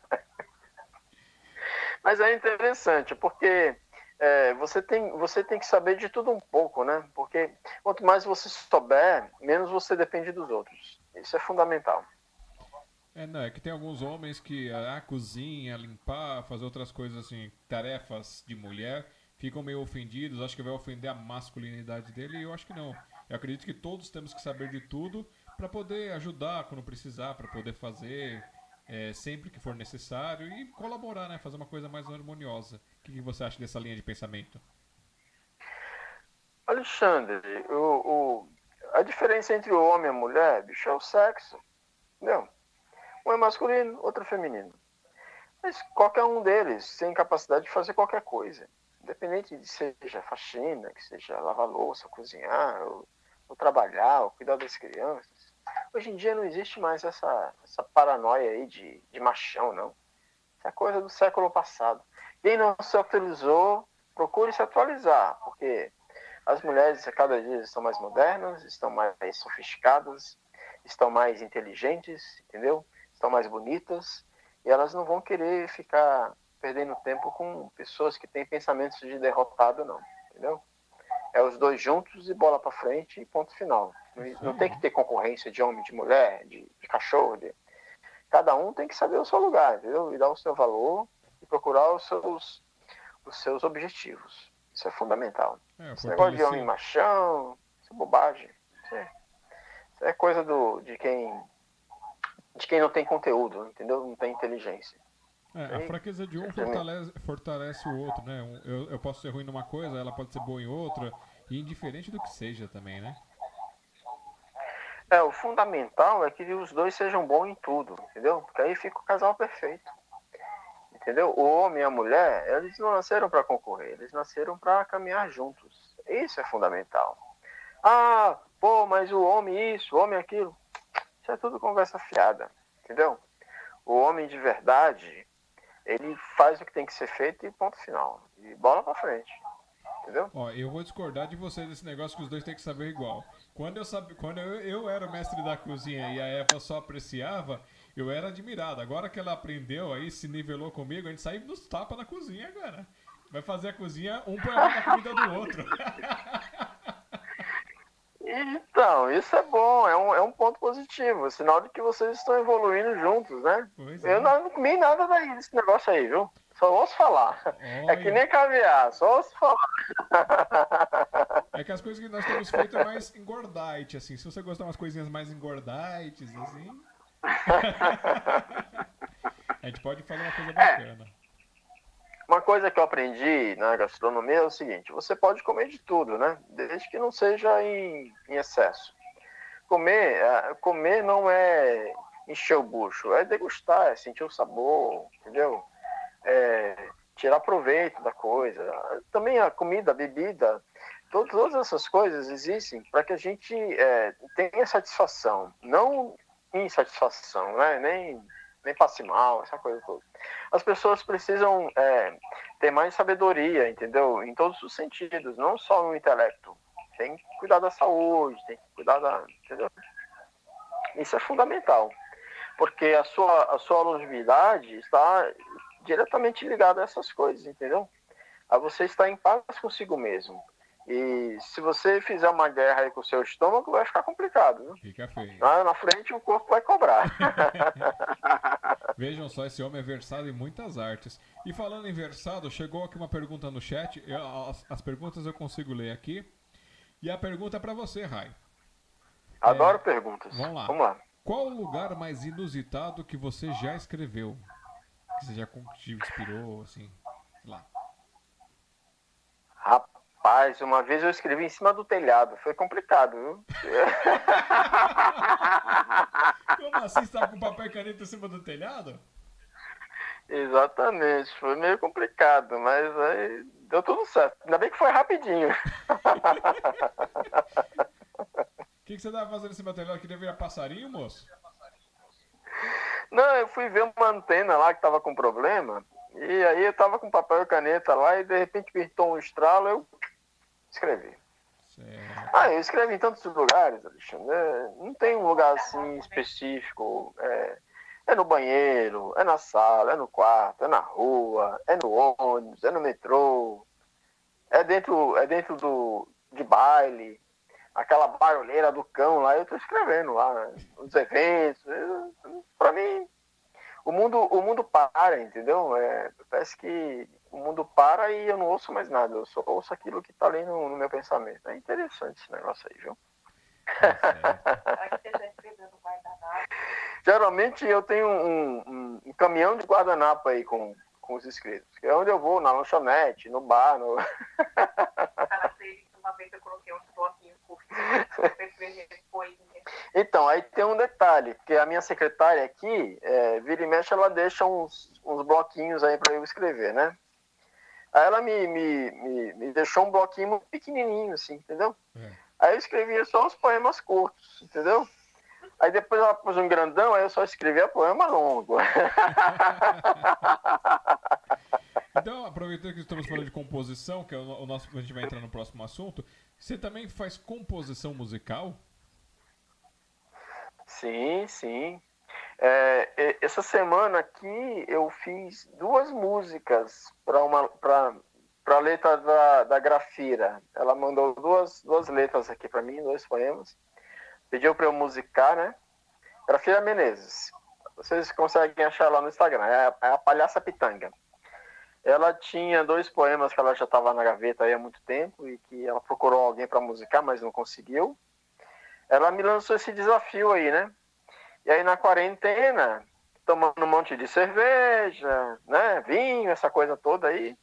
Mas é interessante, porque é, você, tem, você tem que saber de tudo um pouco, né? Porque quanto mais você souber, menos você depende dos outros. Isso é fundamental.
É, não, é que tem alguns homens que a ah, cozinha, limpar, fazer outras coisas assim, tarefas de mulher, ficam meio ofendidos, acho que vai ofender a masculinidade dele e eu acho que não. Eu acredito que todos temos que saber de tudo para poder ajudar quando precisar, para poder fazer é, sempre que for necessário e colaborar, né? Fazer uma coisa mais harmoniosa. O que, que você acha dessa linha de pensamento?
Alexandre, o, o, a diferença entre o homem e a mulher, bicho, é o sexo. Não. Um é masculino, outro é feminino. Mas qualquer um deles tem capacidade de fazer qualquer coisa. Independente de seja faxina, que seja lavar louça, cozinhar, ou, ou trabalhar, ou cuidar das crianças. Hoje em dia não existe mais essa, essa paranoia aí de, de machão, não. Isso é coisa do século passado. Quem não se atualizou, procure se atualizar, porque as mulheres a cada dia estão mais modernas, estão mais sofisticadas, estão mais inteligentes, entendeu? Estão mais bonitas, e elas não vão querer ficar perdendo tempo com pessoas que têm pensamentos de derrotado, não, entendeu? É os dois juntos e bola para frente e ponto final. Não, não, tem que ter concorrência de homem, de mulher, de, de cachorro. De... Cada um tem que saber o seu lugar, entendeu? E dar o seu valor e procurar os seus, os seus objetivos. Isso é fundamental. É, Esse negócio de homem machão, isso é bobagem. Isso é, isso é coisa do, de quem de quem não tem conteúdo, entendeu? Não tem inteligência.
É, a fraqueza de um fortalece, fortalece o outro, né? Eu, eu posso ser ruim numa coisa, ela pode ser boa em outra, e indiferente do que seja também, né?
É, o fundamental é que os dois sejam bons em tudo, entendeu? Porque aí fica o casal perfeito. Entendeu? O homem e a mulher, eles não nasceram para concorrer, eles nasceram para caminhar juntos. Isso é fundamental. Ah, pô, mas o homem isso, o homem aquilo. Isso é tudo conversa fiada, entendeu? O homem de verdade, ele faz o que tem que ser feito e ponto final. E bola para frente. Entendeu?
Ó, eu vou discordar de você desse negócio que os dois têm que saber igual. Quando eu, sabe, quando eu, eu era mestre da cozinha e a Eva só apreciava, eu era admirado. Agora que ela aprendeu aí, se nivelou comigo, a gente sai nos tapas na cozinha agora. Vai fazer a cozinha, um põe a comida do outro.
Então, isso é bom, é um, é um ponto positivo, sinal de que vocês estão evoluindo juntos, né? Pois eu é. não comi nada daí, desse negócio aí, viu? Só ouço falar. Olha. É que nem caviar, só ouço falar.
É que as coisas que nós temos feito é mais engordite, assim. Se você gostar umas coisinhas mais engordites, assim. a gente pode fazer uma coisa bacana. É.
Uma coisa que eu aprendi na gastronomia é o seguinte: você pode comer de tudo, né? Desde que não seja em, em excesso. Comer, é, comer não é encher o bucho, é degustar, é sentir o sabor, entendeu? É, tirar proveito da coisa. Também a comida, a bebida, todas essas coisas existem para que a gente é, tenha satisfação, não insatisfação, né? Nem nem passe mal, essa coisa toda. As pessoas precisam é, ter mais sabedoria, entendeu? Em todos os sentidos, não só no intelecto. Tem que cuidar da saúde, tem que cuidar da. Entendeu? Isso é fundamental. Porque a sua, a sua longevidade está diretamente ligada a essas coisas, entendeu? A você estar em paz consigo mesmo. E se você fizer uma guerra aí com o seu estômago, vai ficar complicado. Viu?
Fica feio.
Na, na frente o corpo vai cobrar.
Vejam só, esse homem é versado em muitas artes. E falando em versado, chegou aqui uma pergunta no chat. Eu, as, as, perguntas eu consigo ler aqui. E a pergunta é para você, Rai.
Adoro é, perguntas.
Vamos lá.
Vamos lá.
Qual o lugar mais inusitado que você já escreveu? Que você já te inspirou, assim, lá?
Rapaz Rapaz, uma vez eu escrevi em cima do telhado. Foi complicado, viu?
Como assim? Você estava com papel e caneta em cima do telhado?
Exatamente. Foi meio complicado, mas aí deu tudo certo. Ainda bem que foi rapidinho.
O que, que, você estava fazendo em cima do telhado? Queria ver passarinho, moço?
Não, eu fui ver uma antena lá que estava com problema. E aí eu tava com papel e caneta lá e de repente pintou um estralo, eu escrevi. Certo. Ah, eu escrevo em tantos lugares, Alexandre. É, não tem um lugar assim específico. É, é, no banheiro, é na sala, é no quarto, é na rua, é no ônibus, é no metrô, é dentro, é dentro do, de baile, aquela barulheira do cão lá, eu tô escrevendo lá, nos eventos. Para mim, o mundo, o mundo para, entendeu? É, parece que o mundo para e eu não ouço mais nada, eu só ouço aquilo que está ali no, no, meu pensamento. É interessante esse negócio aí, viu? Geralmente eu tenho um, um, um caminhão de guardanapo aí com, com os inscritos. Que é onde eu vou, na lanchonete, no bar, no. uma vez eu coloquei uns bloquinhos então, aí tem um detalhe, porque a minha secretária aqui, é, vira e mexe, ela deixa uns, uns bloquinhos aí para eu escrever, né? Aí ela me, me, me, me, deixou um bloquinho muito pequenininho, assim, entendeu? É. Aí eu escrevia só uns poemas curtos, entendeu? Aí depois ela pôs um grandão, aí eu só escrevia poema longo.
Então, aproveitando que estamos falando de composição, que é o nosso, a gente vai entrar no próximo assunto, você também faz composição musical?
Sim, sim. É, essa semana aqui eu fiz duas músicas para uma para a letra da, da Grafira. Ela mandou duas, duas letras aqui para mim, dois poemas. Pediu para eu musicar, né? Grafira Menezes. Vocês conseguem achar lá no Instagram. É a, é a Palhaça Pitanga. Ela tinha dois poemas que ela já estava na gaveta há muito tempo e que ela procurou alguém para musicar, mas não conseguiu. Ela me lançou esse desafio aí, né? E aí na quarentena, tomando um monte de cerveja, né, vinho, essa coisa toda aí,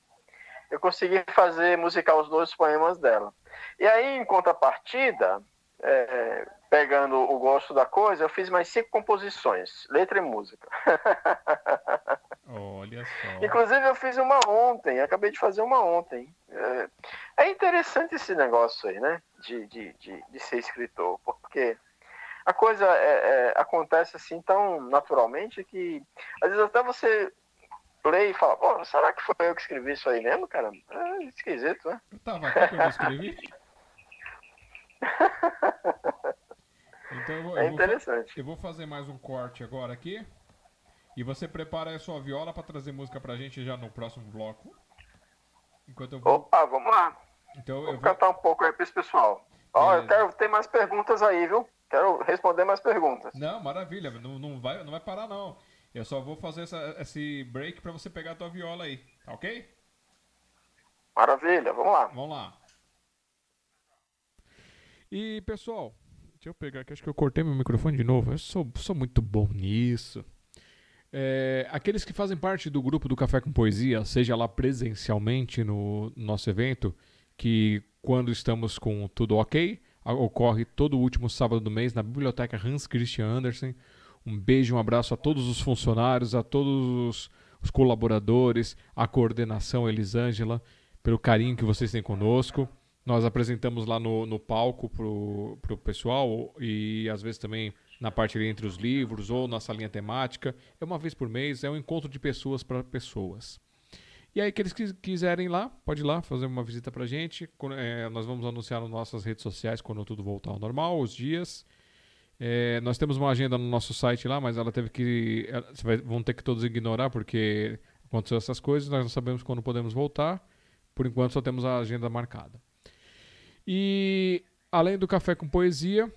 eu consegui fazer musicar os dois poemas dela. E aí, em contrapartida, é, pegando o gosto da coisa, eu fiz mais cinco composições, letra e música.
Olha só.
Inclusive eu fiz uma ontem, acabei de fazer uma ontem. É, é interessante esse negócio aí, né? De, de, de, de ser escritor, porque a coisa é, é, acontece assim tão naturalmente que às vezes até você lê e fala, pô, será que foi eu que escrevi isso aí mesmo, cara? É esquisito, né?
Eu tava aqui que eu escrevi. então eu vou,
é
eu
interessante.
Vou, eu vou fazer mais um corte agora aqui. E você prepara a sua viola para trazer música pra gente já no próximo bloco.
Enquanto eu vou... Opa, vamos lá. Então, vou eu vou cantar um pouco aí pra esse pessoal. Ó, eu quero ter mais perguntas aí, viu? Quero responder mais perguntas.
Não, maravilha. Não, não, vai, não vai parar, não. Eu só vou fazer essa, esse break para você pegar a tua viola aí, tá ok?
Maravilha, vamos lá.
Vamos lá. E, pessoal, deixa eu pegar aqui. Acho que eu cortei meu microfone de novo. Eu sou, sou muito bom nisso. É, aqueles que fazem parte do grupo do Café com Poesia, seja lá presencialmente no nosso evento, que quando estamos com tudo ok, ocorre todo último sábado do mês na Biblioteca Hans Christian Andersen. Um beijo, um abraço a todos os funcionários, a todos os, colaboradores, a coordenação Elisângela, pelo carinho que vocês têm conosco. Nós apresentamos lá no, no palco para o pessoal e às vezes também na parte entre os livros ou na salinha temática. É uma vez por mês, é um encontro de pessoas para pessoas. E aí, aqueles que quiserem ir lá, pode ir lá fazer uma visita pra gente. É, nós vamos anunciar nas nossas redes sociais quando tudo voltar ao normal, os dias. É, nós temos uma agenda no nosso site lá, mas ela teve que. Vai, vão ter que todos ignorar porque aconteceu essas coisas, nós não sabemos quando podemos voltar. Por enquanto só temos a agenda marcada. E além do café com poesia,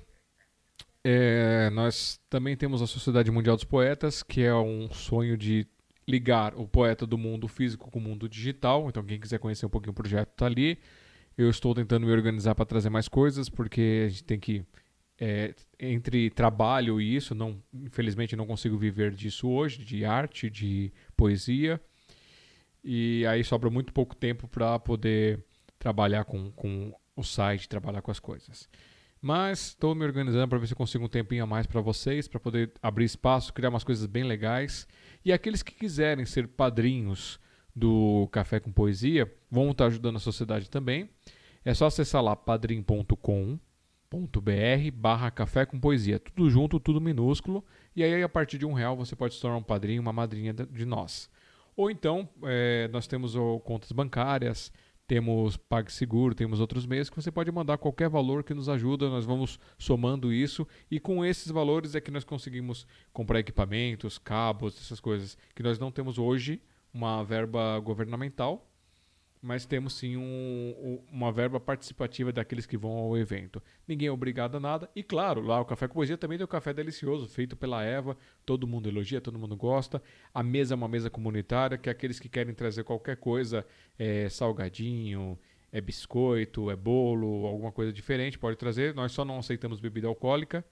é, nós também temos a Sociedade Mundial dos Poetas, que é um sonho de ligar o poeta do mundo físico com o mundo digital. Então, quem quiser conhecer um pouquinho o projeto está ali. Eu estou tentando me organizar para trazer mais coisas, porque a gente tem que. É, entre trabalho e isso, não, infelizmente não consigo viver disso hoje, de arte, de poesia. E aí sobra muito pouco tempo para poder trabalhar com, com o site, trabalhar com as coisas. Mas estou me organizando para ver se consigo um tempinho a mais para vocês, para poder abrir espaço, criar umas coisas bem legais. E aqueles que quiserem ser padrinhos do Café com Poesia vão estar ajudando a sociedade também. É só acessar lá padrim.com.br barra café com poesia. Tudo junto, tudo minúsculo. E aí, a partir de um real, você pode se tornar um padrinho, uma madrinha de nós. Ou então, é, nós temos contas bancárias, temos PagSeguro, temos outros meios que você pode mandar qualquer valor que nos ajuda, nós vamos somando isso e com esses valores é que nós conseguimos comprar equipamentos, cabos, essas coisas que nós não temos hoje uma verba governamental, mas temos sim um, uma verba participativa daqueles que vão ao evento. Ninguém é obrigado a nada. E claro, lá o Café com Poesia também tem um café delicioso, feito pela Eva. Todo mundo elogia, todo mundo gosta. A mesa é uma mesa comunitária, que é aqueles que querem trazer qualquer coisa, é, salgadinho, é biscoito, é bolo, alguma coisa diferente, pode trazer. Nós só não aceitamos bebida alcoólica,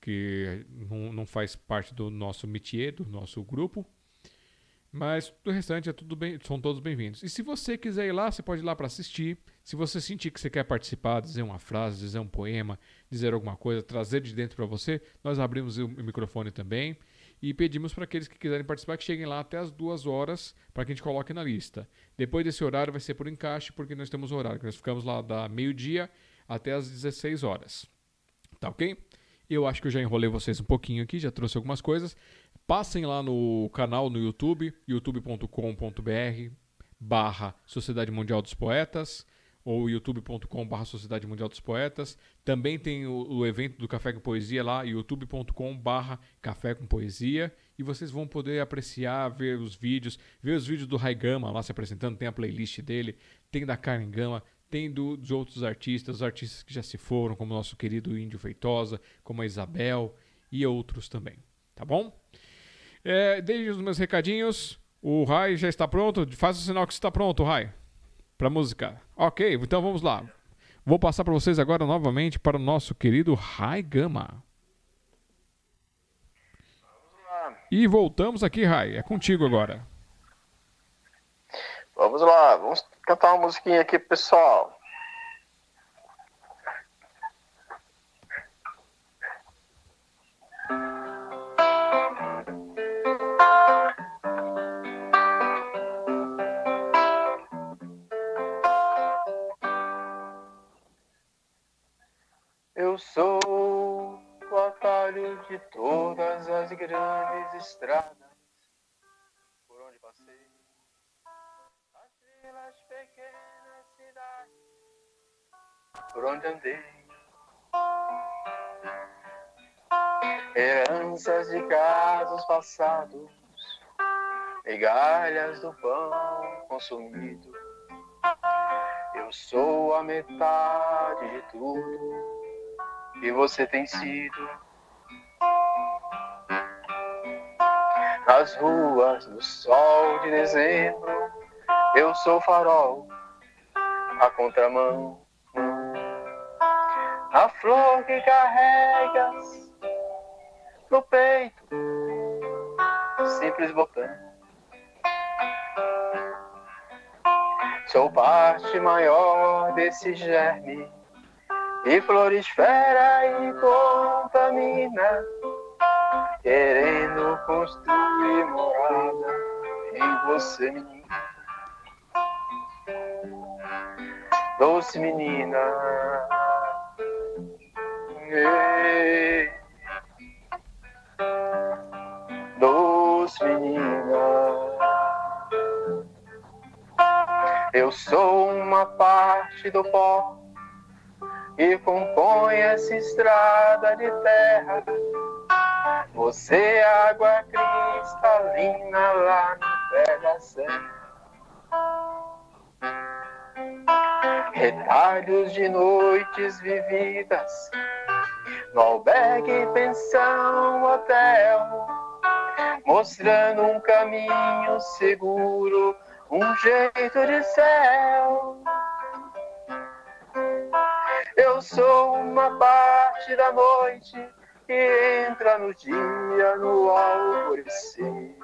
que não, não faz parte do nosso métier, do nosso grupo. Mas do restante é tudo bem, são todos bem-vindos. E se você quiser ir lá, você pode ir lá para assistir. Se você sentir que você quer participar, dizer uma frase, dizer um poema, dizer alguma coisa, trazer de dentro para você, nós abrimos o microfone também e pedimos para aqueles que quiserem participar que cheguem lá até as duas horas para que a gente coloque na lista. Depois desse horário vai ser por encaixe, porque nós temos horário. Nós ficamos lá da meio-dia até as 16 horas. Tá ok? Eu acho que eu já enrolei vocês um pouquinho aqui, já trouxe algumas coisas. Passem lá no canal no YouTube, youtube.com.br barra Sociedade Mundial dos Poetas ou youtube.com barra Sociedade Mundial dos Poetas. Também tem o, o evento do Café com Poesia lá, youtube.com barra Café com Poesia. E vocês vão poder apreciar, ver os vídeos, ver os vídeos do Raigama lá se apresentando, tem a playlist dele, tem da Karen Gama, tem do, dos outros artistas, artistas que já se foram, como o nosso querido Índio Feitosa, como a Isabel e outros também. Tá bom? É, desde os meus recadinhos. O Rai já está pronto? Faz o sinal que está pronto, Rai. Para música. Ok, então vamos lá. Vou passar para vocês agora novamente para o nosso querido Rai Gama. E voltamos aqui, Rai. É contigo agora.
Vamos lá, vamos cantar uma musiquinha aqui, pessoal. Estradas por onde passei. As vilas pequenas cidades por onde andei. Heranças de casos passados, migalhas do pão consumido. Eu sou a metade de tudo que você tem sido. Nas ruas, no sol de dezembro, eu sou farol, a contramão. A flor que carregas no peito, simples botão. Sou parte maior desse germe e prolifera e contamina, querendo construir morada em você, menina. Doce menina, doce menina. Eu sou uma parte do pó que compõe essa estrada de terra. Você é água cristalina lá no pé da serra. Retalhos de noites vividas no albergue, pensão, hotel, mostrando um caminho seguro, um jeito de céu. Eu sou uma parte da noite entra no dia, no alvorecer.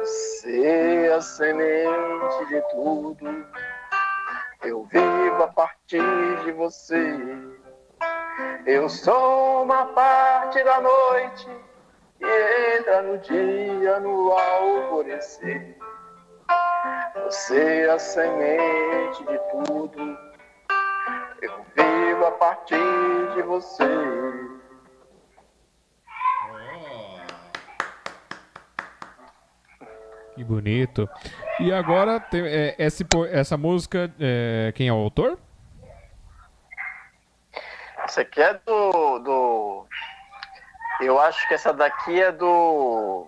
Você é a semente de tudo. Eu vivo a partir de você. Eu sou uma parte da noite que entra no dia, no alvorecer. Você é a semente de tudo. Eu vivo a partir de você.
Que bonito. E agora, tem, é, esse essa música, é, quem é o autor?
Essa aqui é do, do. Eu acho que essa daqui é do.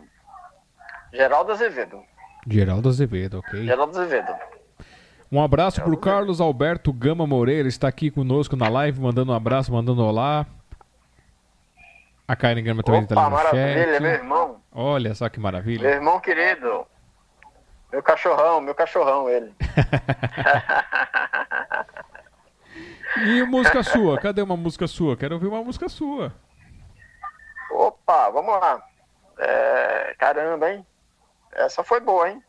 Geraldo Azevedo.
Geraldo Azevedo, ok.
Geraldo Azevedo.
Um abraço pro Carlos Alberto Gama Moreira, está aqui conosco na live, mandando um abraço, mandando olá. A Karen Gama também está ali no
maravilha,
chat.
meu irmão.
Olha só que
Meu
maravilha.
irmão querido. Meu cachorrão, meu cachorrão, ele.
E música sua? Cadê uma música sua? Quero ouvir uma música sua.
Opa, vamos lá. É, caramba, hein? Essa foi boa, hein?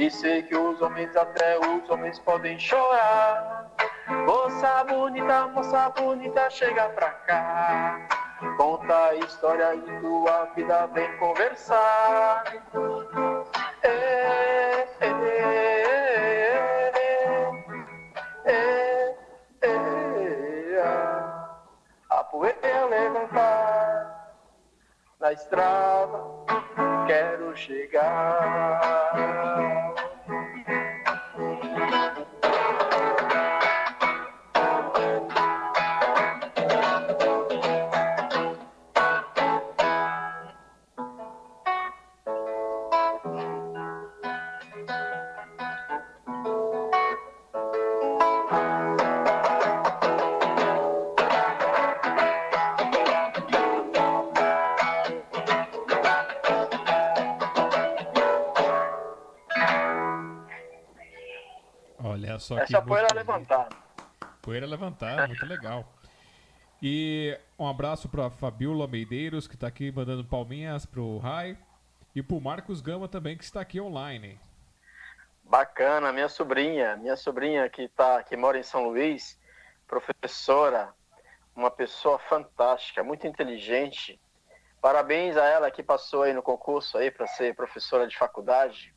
E sei que os homens, até os homens podem chorar. Moça bonita, moça bonita, chega pra cá. Conta a história de tua vida, vem conversar. É, é, é, é, a poeira levantar na estrada, quero chegar.
Olha só que
Essa é poeira levantar.
Poeira levantar, muito legal. E um abraço para Fabiola Meideiros, que está aqui mandando palminhas pro Rai. E pro Marcos Gama também, que está aqui online.
Bacana, minha sobrinha, minha sobrinha que tá, que mora em São Luís, professora, uma pessoa fantástica, muito inteligente. Parabéns a ela que passou aí no concurso aí para ser professora de faculdade.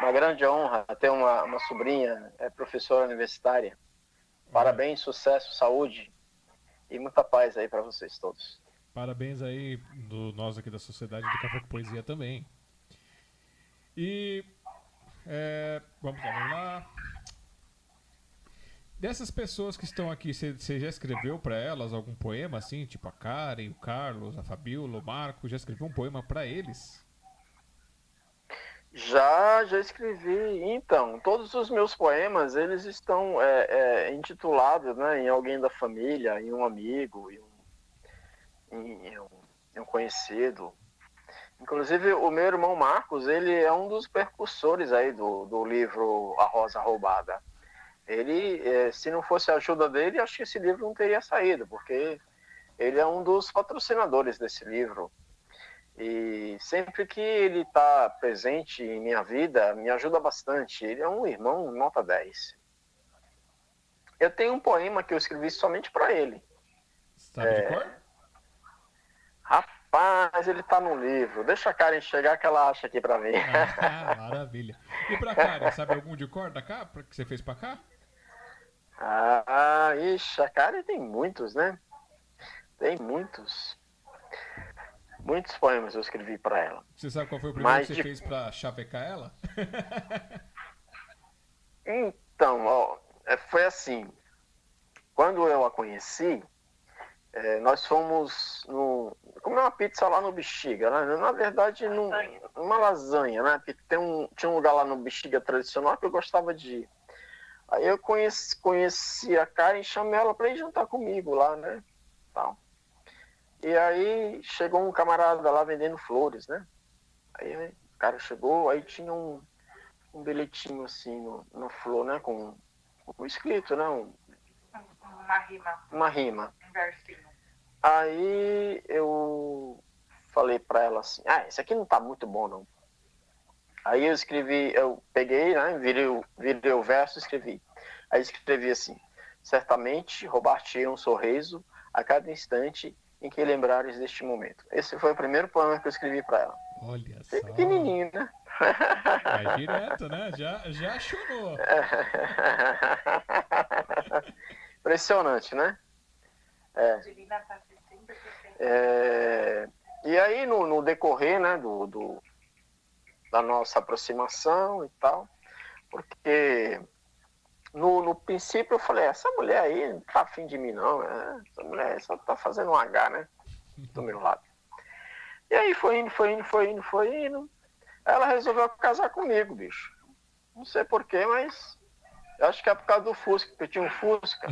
Uma grande honra ter uma, uma sobrinha é, professora universitária. Parabéns, sucesso, saúde e muita paz aí para vocês todos.
Parabéns aí do nós aqui da Sociedade do Café com Poesia também. E é, vamos lá, vamos lá. Dessas pessoas que estão aqui, você já escreveu para elas algum poema assim, tipo a Karen, o Carlos, a Fabiola, o Marco, já escreveu um poema para eles?
Já, já escrevi. Então, todos os meus poemas, eles estão é, é, intitulados né, em alguém da família, em um amigo, em um, em um, em um conhecido. Inclusive, o meu irmão Marcos, ele é um dos percursores aí do, do livro A Rosa Roubada. Ele, é, se não fosse a ajuda dele, acho que esse livro não teria saído, porque ele é um dos patrocinadores desse livro. E sempre que ele está presente em minha vida, me ajuda bastante. Ele é um irmão nota 10. Eu tenho um poema que eu escrevi somente para ele.
Sabe de cor?
Rapaz, ele tá no livro. Deixa a Karen chegar que ela acha aqui para mim.
Ah, maravilha. E pra Karen, sabe algum de cor da cá, que você fez pra cá?
ah, ixi, a Karen tem muitos, né? Tem muitos. Muitos poemas eu escrevi para ela.
Você sabe qual foi o primeiro
Mas
que você
de-
fez pra chavecar ela?
Então, ó, é, foi assim. Quando eu a conheci, é, nós fomos no, comer uma pizza lá no Bexiga, né? Na verdade, num- uma lasanha, né? Porque tem um, tinha um lugar lá no Bexiga tradicional que eu gostava de ir. Aí eu conheci, conheci a Karen e chamei ela para ir jantar comigo lá, né? Tal. E aí chegou um camarada lá vendendo flores, né? Aí o cara chegou, aí tinha um, um bilhetinho assim no, na flor, né? Com, com escrito, né? um-
Uma rima,
uma rima.
um versinho.
Aí eu falei pra ela assim, ah, esse aqui não tá muito bom não. Aí eu escrevi, eu peguei, né, virei, o- virei o verso e escrevi. Aí escrevi assim, certamente roubar-te um sorriso a cada instante em que lembrares deste momento. Esse foi o primeiro poema que eu escrevi pra ela.
Olha só.
Bem pequenininho, né?
Vai direto, né? Já, já chorou.
Impressionante, né?
Tem.
É, e aí, no, no decorrer né, do, do, da nossa aproximação e tal, porque no, no princípio eu falei, essa mulher aí não tá afim de mim não, né? essa mulher só tá fazendo um H, né? Do meu lado. E aí foi indo, foi indo, foi indo, foi indo. Ela resolveu casar comigo, bicho. Não sei porquê, mas eu acho que é por causa do Fusca, porque eu tinha um Fusca.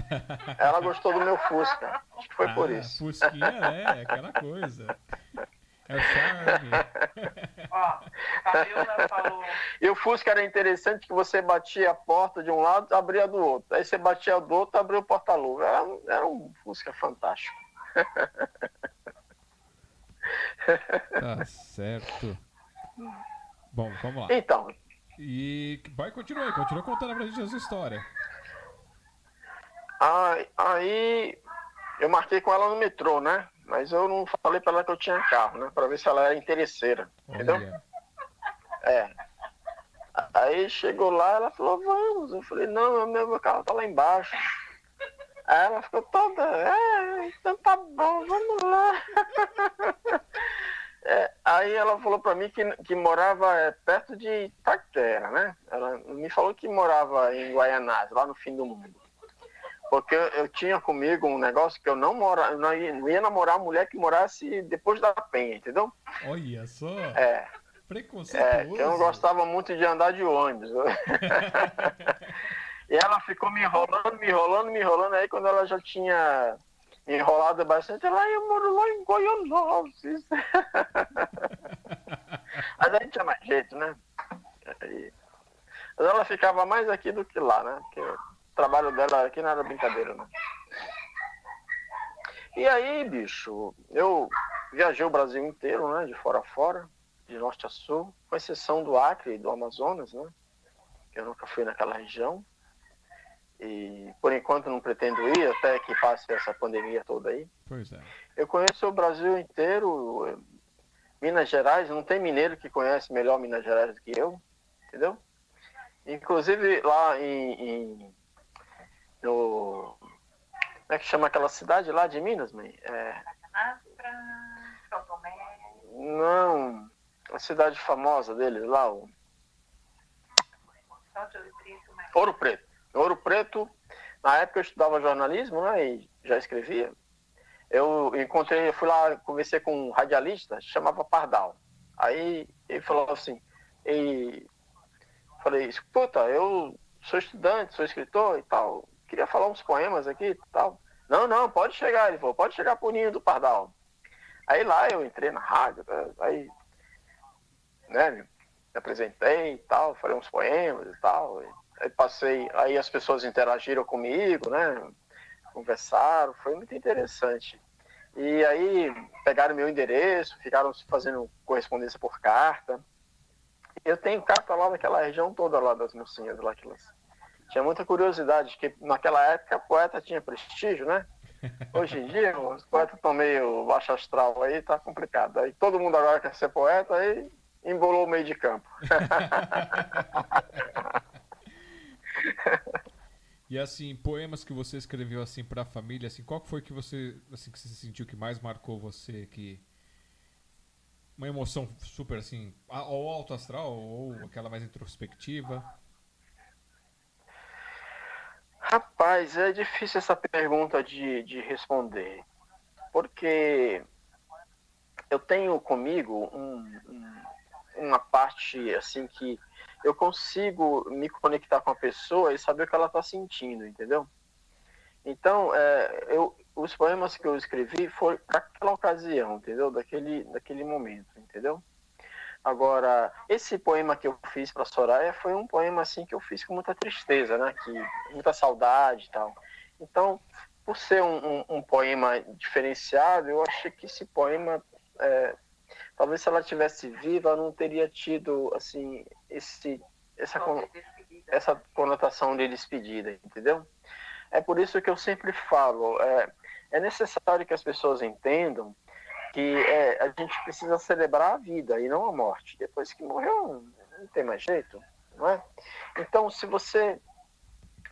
Ela gostou do meu Fusca. Acho que foi por
Ah,
isso.
Fusquinha é, aquela coisa. É o charme.
Ó, Fabiola falou.
E o Fusca era interessante que você batia a porta de um lado, abria do outro. Aí você batia do outro, abria o porta-luva. Era, era um Fusca fantástico.
Tá certo. Bom, vamos lá.
Então,
E vai, continua aí, continua contando pra gente a sua história.
aí, aí eu marquei com ela no metrô, né? Mas eu não falei pra ela que eu tinha carro, né? Pra ver se ela era interesseira. Entendeu?
Olha.
É. Aí chegou lá, ela falou, vamos. Eu falei, não, meu, meu carro tá lá embaixo. Aí ela ficou toda, é, então tá bom, vamos lá. É, aí ela falou pra mim que, que morava é, perto de Itaquera, né? Ela me falou que morava em Guaianazes, lá no fim do mundo. Porque eu, tinha comigo um negócio que eu não, mora, eu não, ia, não ia namorar uma mulher que morasse depois da penha, entendeu?
Olha só.
É.
Preconceituoso.
É, eu não gostava muito de andar de ônibus. e ela ficou me enrolando, me enrolando, me enrolando. Aí quando ela já tinha enrolado bastante, ela, eu moro lá em Goianovas. Mas aí tinha mais jeito, né? Mas ela ficava mais aqui do que lá, né? Porque trabalho dela aqui não era brincadeira, né? E aí, bicho, eu viajei o Brasil inteiro, né? De fora a fora de norte a sul, com exceção do Acre e do Amazonas, né? Que eu nunca fui naquela região. E por enquanto não pretendo ir até que passe essa pandemia toda aí.
Pois é.
Eu conheço o Brasil inteiro, Minas Gerais, não tem mineiro que conhece melhor Minas Gerais do que eu, entendeu? Inclusive lá em, em- no como é que chama aquela cidade lá de Minas, mãe? É, não, a cidade famosa deles lá, o. Ouro Preto. Ouro Preto, na época eu estudava jornalismo, né, e já escrevia. Eu encontrei, eu fui lá, conversei com um radialista, chamava Pardal. Aí ele falou assim, e falei, escuta, eu sou estudante, sou escritor e tal, queria falar uns poemas aqui tal. Não, não, pode chegar, ele falou, pode chegar pro ninho do Pardal. Aí lá eu entrei na rádio, né, aí, né, me apresentei e tal, falei uns poemas e tal. Aí passei, aí as pessoas interagiram comigo, né? Conversaram, foi muito interessante. E aí pegaram meu endereço, ficaram fazendo correspondência por carta. Eu tenho carta lá daquela região toda lá das mocinhas lá que elas tinha muita curiosidade, que naquela época poeta tinha prestígio, né? Hoje em dia, os poetas estão meio baixo astral aí, tá complicado. Aí todo mundo agora quer ser poeta, aí embolou o meio de campo.
E assim, poemas que você escreveu assim pra família, assim, qual foi que você, assim, que você sentiu que mais marcou você, que uma emoção super assim, a- ou alto astral ou aquela mais introspectiva?
Rapaz, é difícil essa pergunta de, de responder, porque eu tenho comigo um- um- uma parte assim que eu consigo me conectar com a pessoa e saber o que ela está sentindo, entendeu? Então, é, eu, os poemas que eu escrevi foram para aquela ocasião, entendeu? Daquele, daquele momento, entendeu? Agora, esse poema que eu fiz para Soraya foi um poema assim que eu fiz com muita tristeza, né? Que, muita saudade e tal. Então, por ser um, um, um poema diferenciado, eu achei que esse poema, é, talvez se ela tivesse viva, não teria tido assim esse essa essa conotação de despedida, entendeu? É por isso que eu sempre falo, é, é necessário que as pessoas entendam que é, a gente precisa celebrar a vida e não a morte. Depois que morreu, não tem mais jeito, não é? Então, se você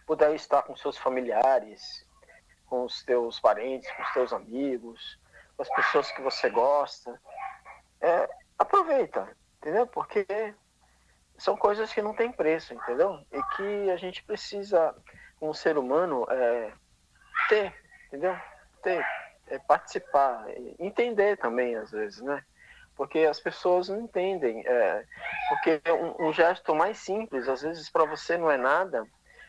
puder estar com seus familiares, com os teus parentes, com os teus amigos, com as pessoas que você gosta, é, aproveita, entendeu? Porque são coisas que não têm preço, entendeu? E que a gente precisa, como ser humano, é, ter, entendeu? Ter, é, participar, entender também às vezes, né? Porque as pessoas não entendem. É, porque um, um gesto mais simples, às vezes para você não é nada,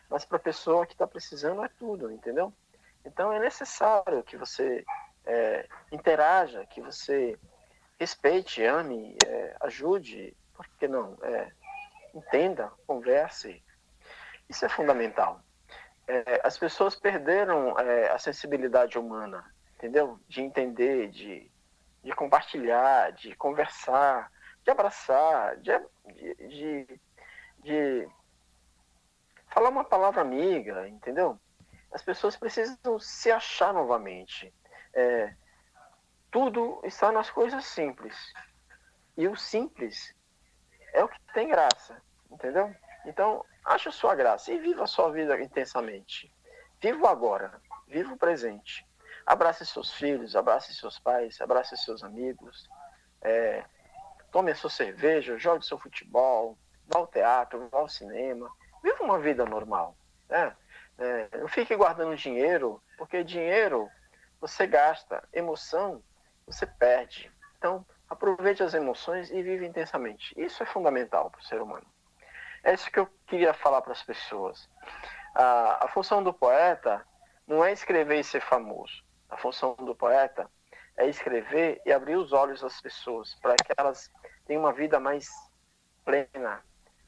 mas para a pessoa que está precisando é tudo, entendeu? Então é necessário que você é, interaja, que você respeite, ame, é, ajude, por que não? É, entenda, converse. Isso é fundamental. É, as pessoas perderam é, a sensibilidade humana, entendeu? De entender, de, de compartilhar, de conversar, de abraçar, de, de, de falar uma palavra amiga, entendeu? As pessoas precisam se achar novamente. É, tudo está nas coisas simples. E o simples é o que tem graça, entendeu? Então, ache a sua graça e viva a sua vida intensamente. Viva agora, viva o presente. Abrace seus filhos, abrace seus pais, abrace seus amigos. É, tome a sua cerveja, jogue seu futebol, vá ao teatro, vá ao cinema. Viva uma vida normal. Né? É, não fique guardando dinheiro, porque dinheiro você gasta, emoção você perde. Então, aproveite as emoções e vive intensamente. Isso é fundamental para o ser humano. É isso que eu queria falar para as pessoas. A, a função do poeta não é escrever e ser famoso. A função do poeta é escrever e abrir os olhos das pessoas para que elas tenham uma vida mais plena,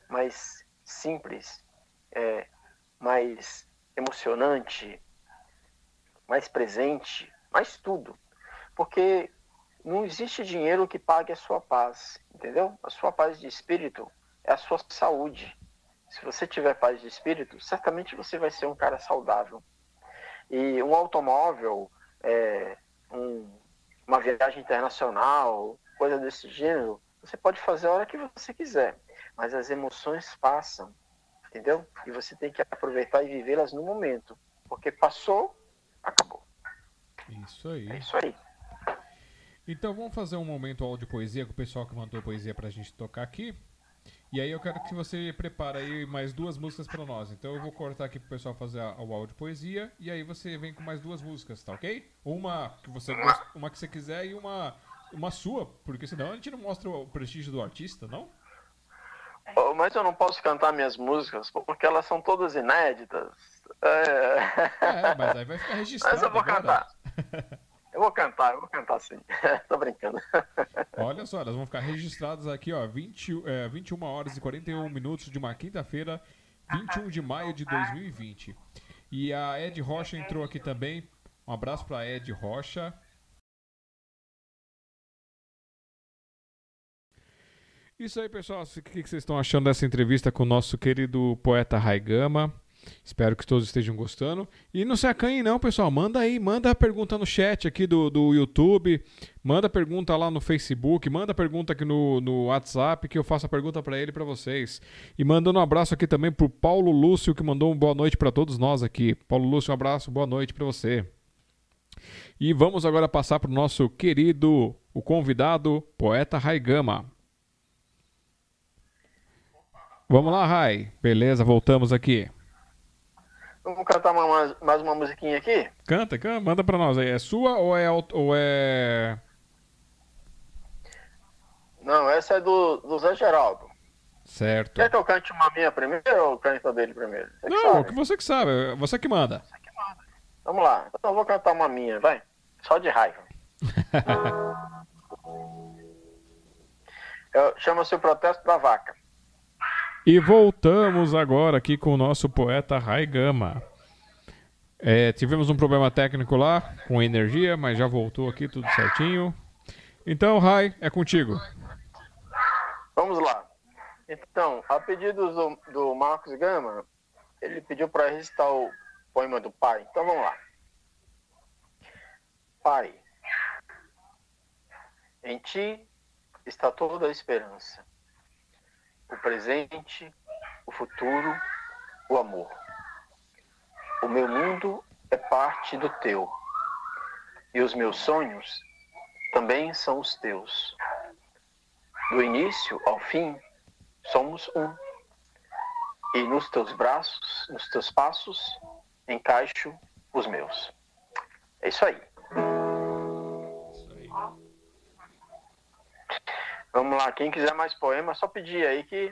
mais simples, é, mais emocionante, mais presente, mais tudo. Porque não existe dinheiro que pague a sua paz, entendeu? A sua paz de espírito é a sua saúde. Se você tiver paz de espírito, certamente você vai ser um cara saudável. E um automóvel, é, um, uma viagem internacional, coisa desse gênero, você pode fazer a hora que você quiser, mas as emoções passam, entendeu? E você tem que aproveitar e vivê-las no momento, porque passou, acabou.
Isso aí.
É isso aí.
Então vamos fazer um momento áudio poesia com o pessoal que mandou poesia pra gente tocar aqui. E aí eu quero que você prepare aí mais duas músicas para nós. Então eu vou cortar aqui pro pessoal fazer a, o áudio poesia e aí você vem com mais duas músicas, tá ok? Uma que você uma que você quiser e uma uma sua, porque senão a gente não mostra o prestígio do artista, não?
Mas eu não posso cantar minhas músicas porque elas são todas inéditas. É,
é mas aí vai ficar registrado.
Mas eu vou
agora.
cantar. Eu vou cantar, eu vou cantar sim. Tô brincando.
Olha só, elas vão ficar registradas aqui, ó, 20, é, 21 horas e 41 minutos de uma quinta-feira, 21 de maio de 2020. E a Ed Rocha entrou aqui também. Um abraço pra Ed Rocha. Isso aí, pessoal. O que vocês estão achando dessa entrevista com o nosso querido poeta Raigama? Espero que todos estejam gostando. E não se acanhe não, pessoal. Manda aí, manda a pergunta no chat aqui do, do YouTube, manda pergunta lá no Facebook, manda pergunta aqui no, no WhatsApp que eu faço a pergunta para ele e para vocês. E mandando um abraço aqui também pro Paulo Lúcio que mandou uma boa noite para todos nós aqui. Paulo Lúcio, um abraço, boa noite para você. E vamos agora passar pro nosso querido, o convidado, poeta Raigama. Vamos lá, Rai. Beleza, voltamos aqui.
Vamos cantar uma- mais, uma musiquinha aqui?
Canta, canta, manda pra nós aí. É sua ou é. Ou é...
Não, essa é do, do Zé Geraldo.
Certo.
Quer que eu cante uma minha primeiro ou cante a dele primeiro? Você que
Não, que você que sabe, é você que manda.
Vamos lá, então eu vou cantar uma minha, vai. Só de raiva. Eu- Chama-se o Protesto da Vaca.
E voltamos agora aqui com o nosso poeta Raigama. É, tivemos um problema técnico lá com energia, mas já voltou aqui tudo certinho. Então, Rai, é contigo.
Vamos lá. Então, a pedido do, do Marcos Gama, ele pediu para recitar o poema do pai. Então vamos lá. Pai, em ti está toda a esperança. O presente, o futuro, o amor. O meu mundo é parte do teu. E os meus sonhos também são os teus. Do início ao fim, somos um. E nos teus braços, nos teus passos, encaixo os meus. É isso aí.
Isso aí.
Vamos lá, quem quiser mais poema, só pedir aí que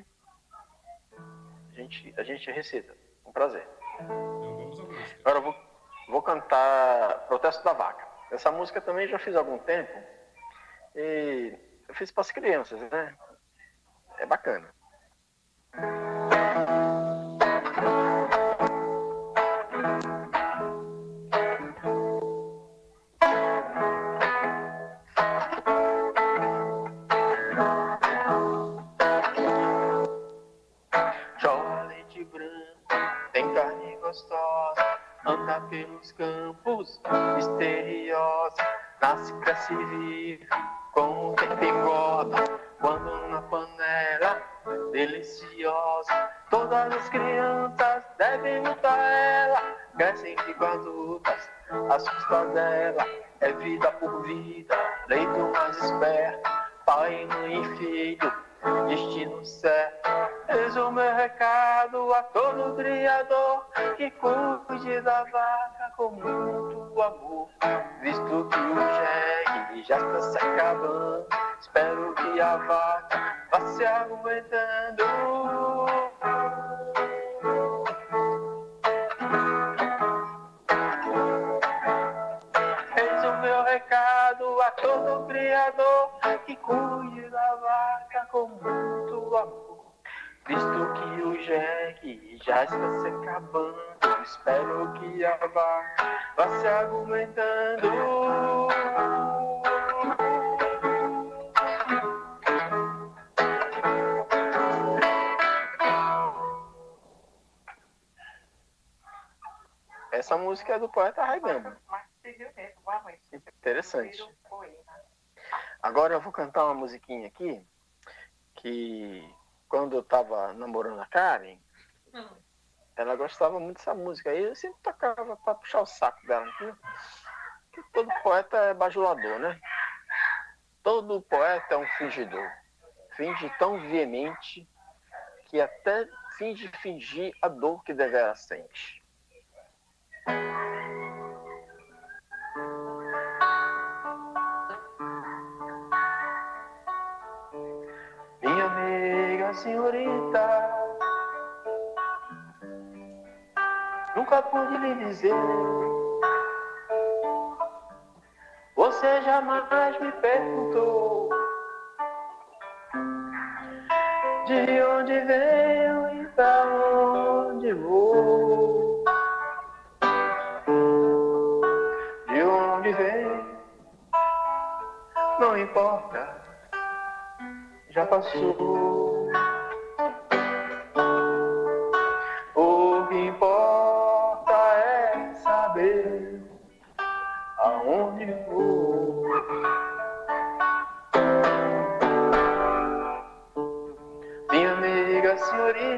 a gente, a gente recita. Um prazer.
Então.
Agora eu vou, vou cantar Protesto da Vaca. Essa música também já fiz há algum tempo. E eu fiz para as crianças, né? É bacana. Pelos campos misteriosa, nasce, cresce e vive, com o tempo engorda, quando na panela deliciosa, todas as crianças devem lutar ela, crescem ficam adultas, as custas dela, recado a todo criador que cuide da vaca com muito amor. Visto que o jegue já está se acabando, espero que a vaca vá se aguentando. A todo criador que cuide da vaca com muito amor. Visto que o jegue já está se acabando, espero que a vaca vá se argumentando. Essa música é do poeta Raigama. Interessante. Agora eu vou cantar uma musiquinha aqui que quando eu tava namorando a Karen, ela gostava muito dessa música. Aí eu sempre tocava pra puxar o saco dela. Porque porque todo poeta é bajulador, né? Todo poeta é um fingidor. Finge tão veemente que até finge fingir a dor que devera sente. Senhorita, nunca pude lhe dizer. Você jamais me perguntou de onde venho e pra onde vou. De onde venho, não importa já passou.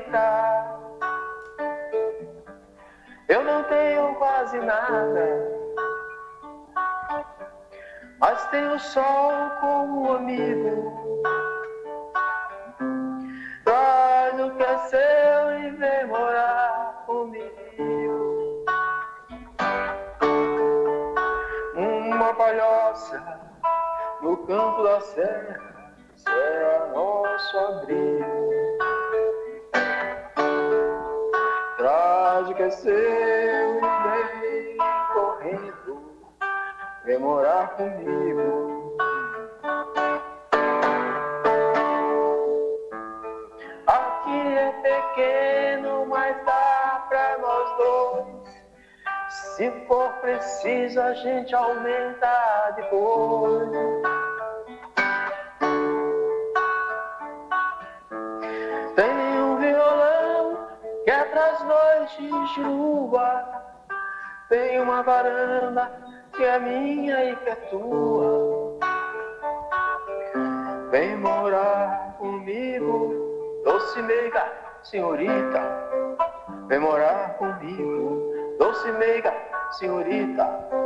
Senhorita, eu não tenho quase nada. Mas tenho o sol como amigo Traz o que é seu e vem morar comigo. Uma palhoça no campo da serra será nosso abrigo. O que é seu e correndo, vem morar comigo. Aqui é pequeno, mas dá pra nós dois. Se for preciso, a gente aumenta depois. Pras noites de lua. Tem uma varanda que é minha e que é tua. Vem morar comigo, doce meiga, senhorita. Vem morar comigo, doce meiga, senhorita.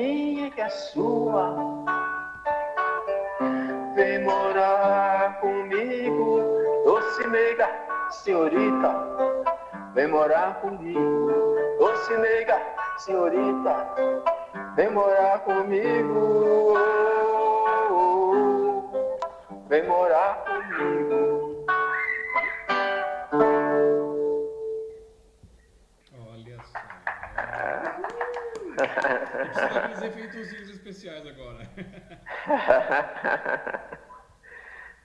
Minha que é sua. Vem morar comigo, doce meiga, senhorita. Vem morar comigo, doce meiga, senhorita. Vem morar comigo. Vem morar comigo.
Daqueles efeitozinhos especiais agora.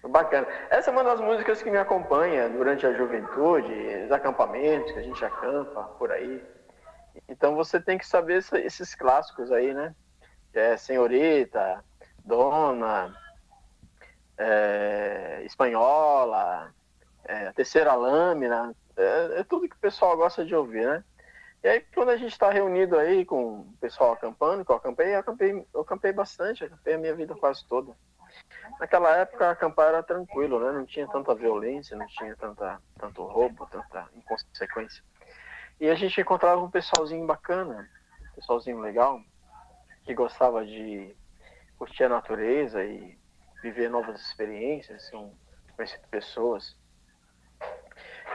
Bacana. Essa é uma das músicas que me acompanha durante a juventude, os acampamentos que a gente acampa por aí. Então você tem que saber esses clássicos aí, né? É Senhorita, Dona, é, Espanhola, é, Terceira Lâmina. É, é tudo que o pessoal gosta de ouvir, né? E aí quando a gente está reunido aí com o pessoal acampando, que eu acampei, eu acampei, eu acampei bastante, acampei a minha vida quase toda. Naquela época acampar era tranquilo, né? Não tinha tanta violência, não tinha tanta, tanto roubo, tanta inconsequência. E a gente encontrava um pessoalzinho bacana, um pessoalzinho legal, que gostava de curtir a natureza e viver novas experiências, com conhecer pessoas.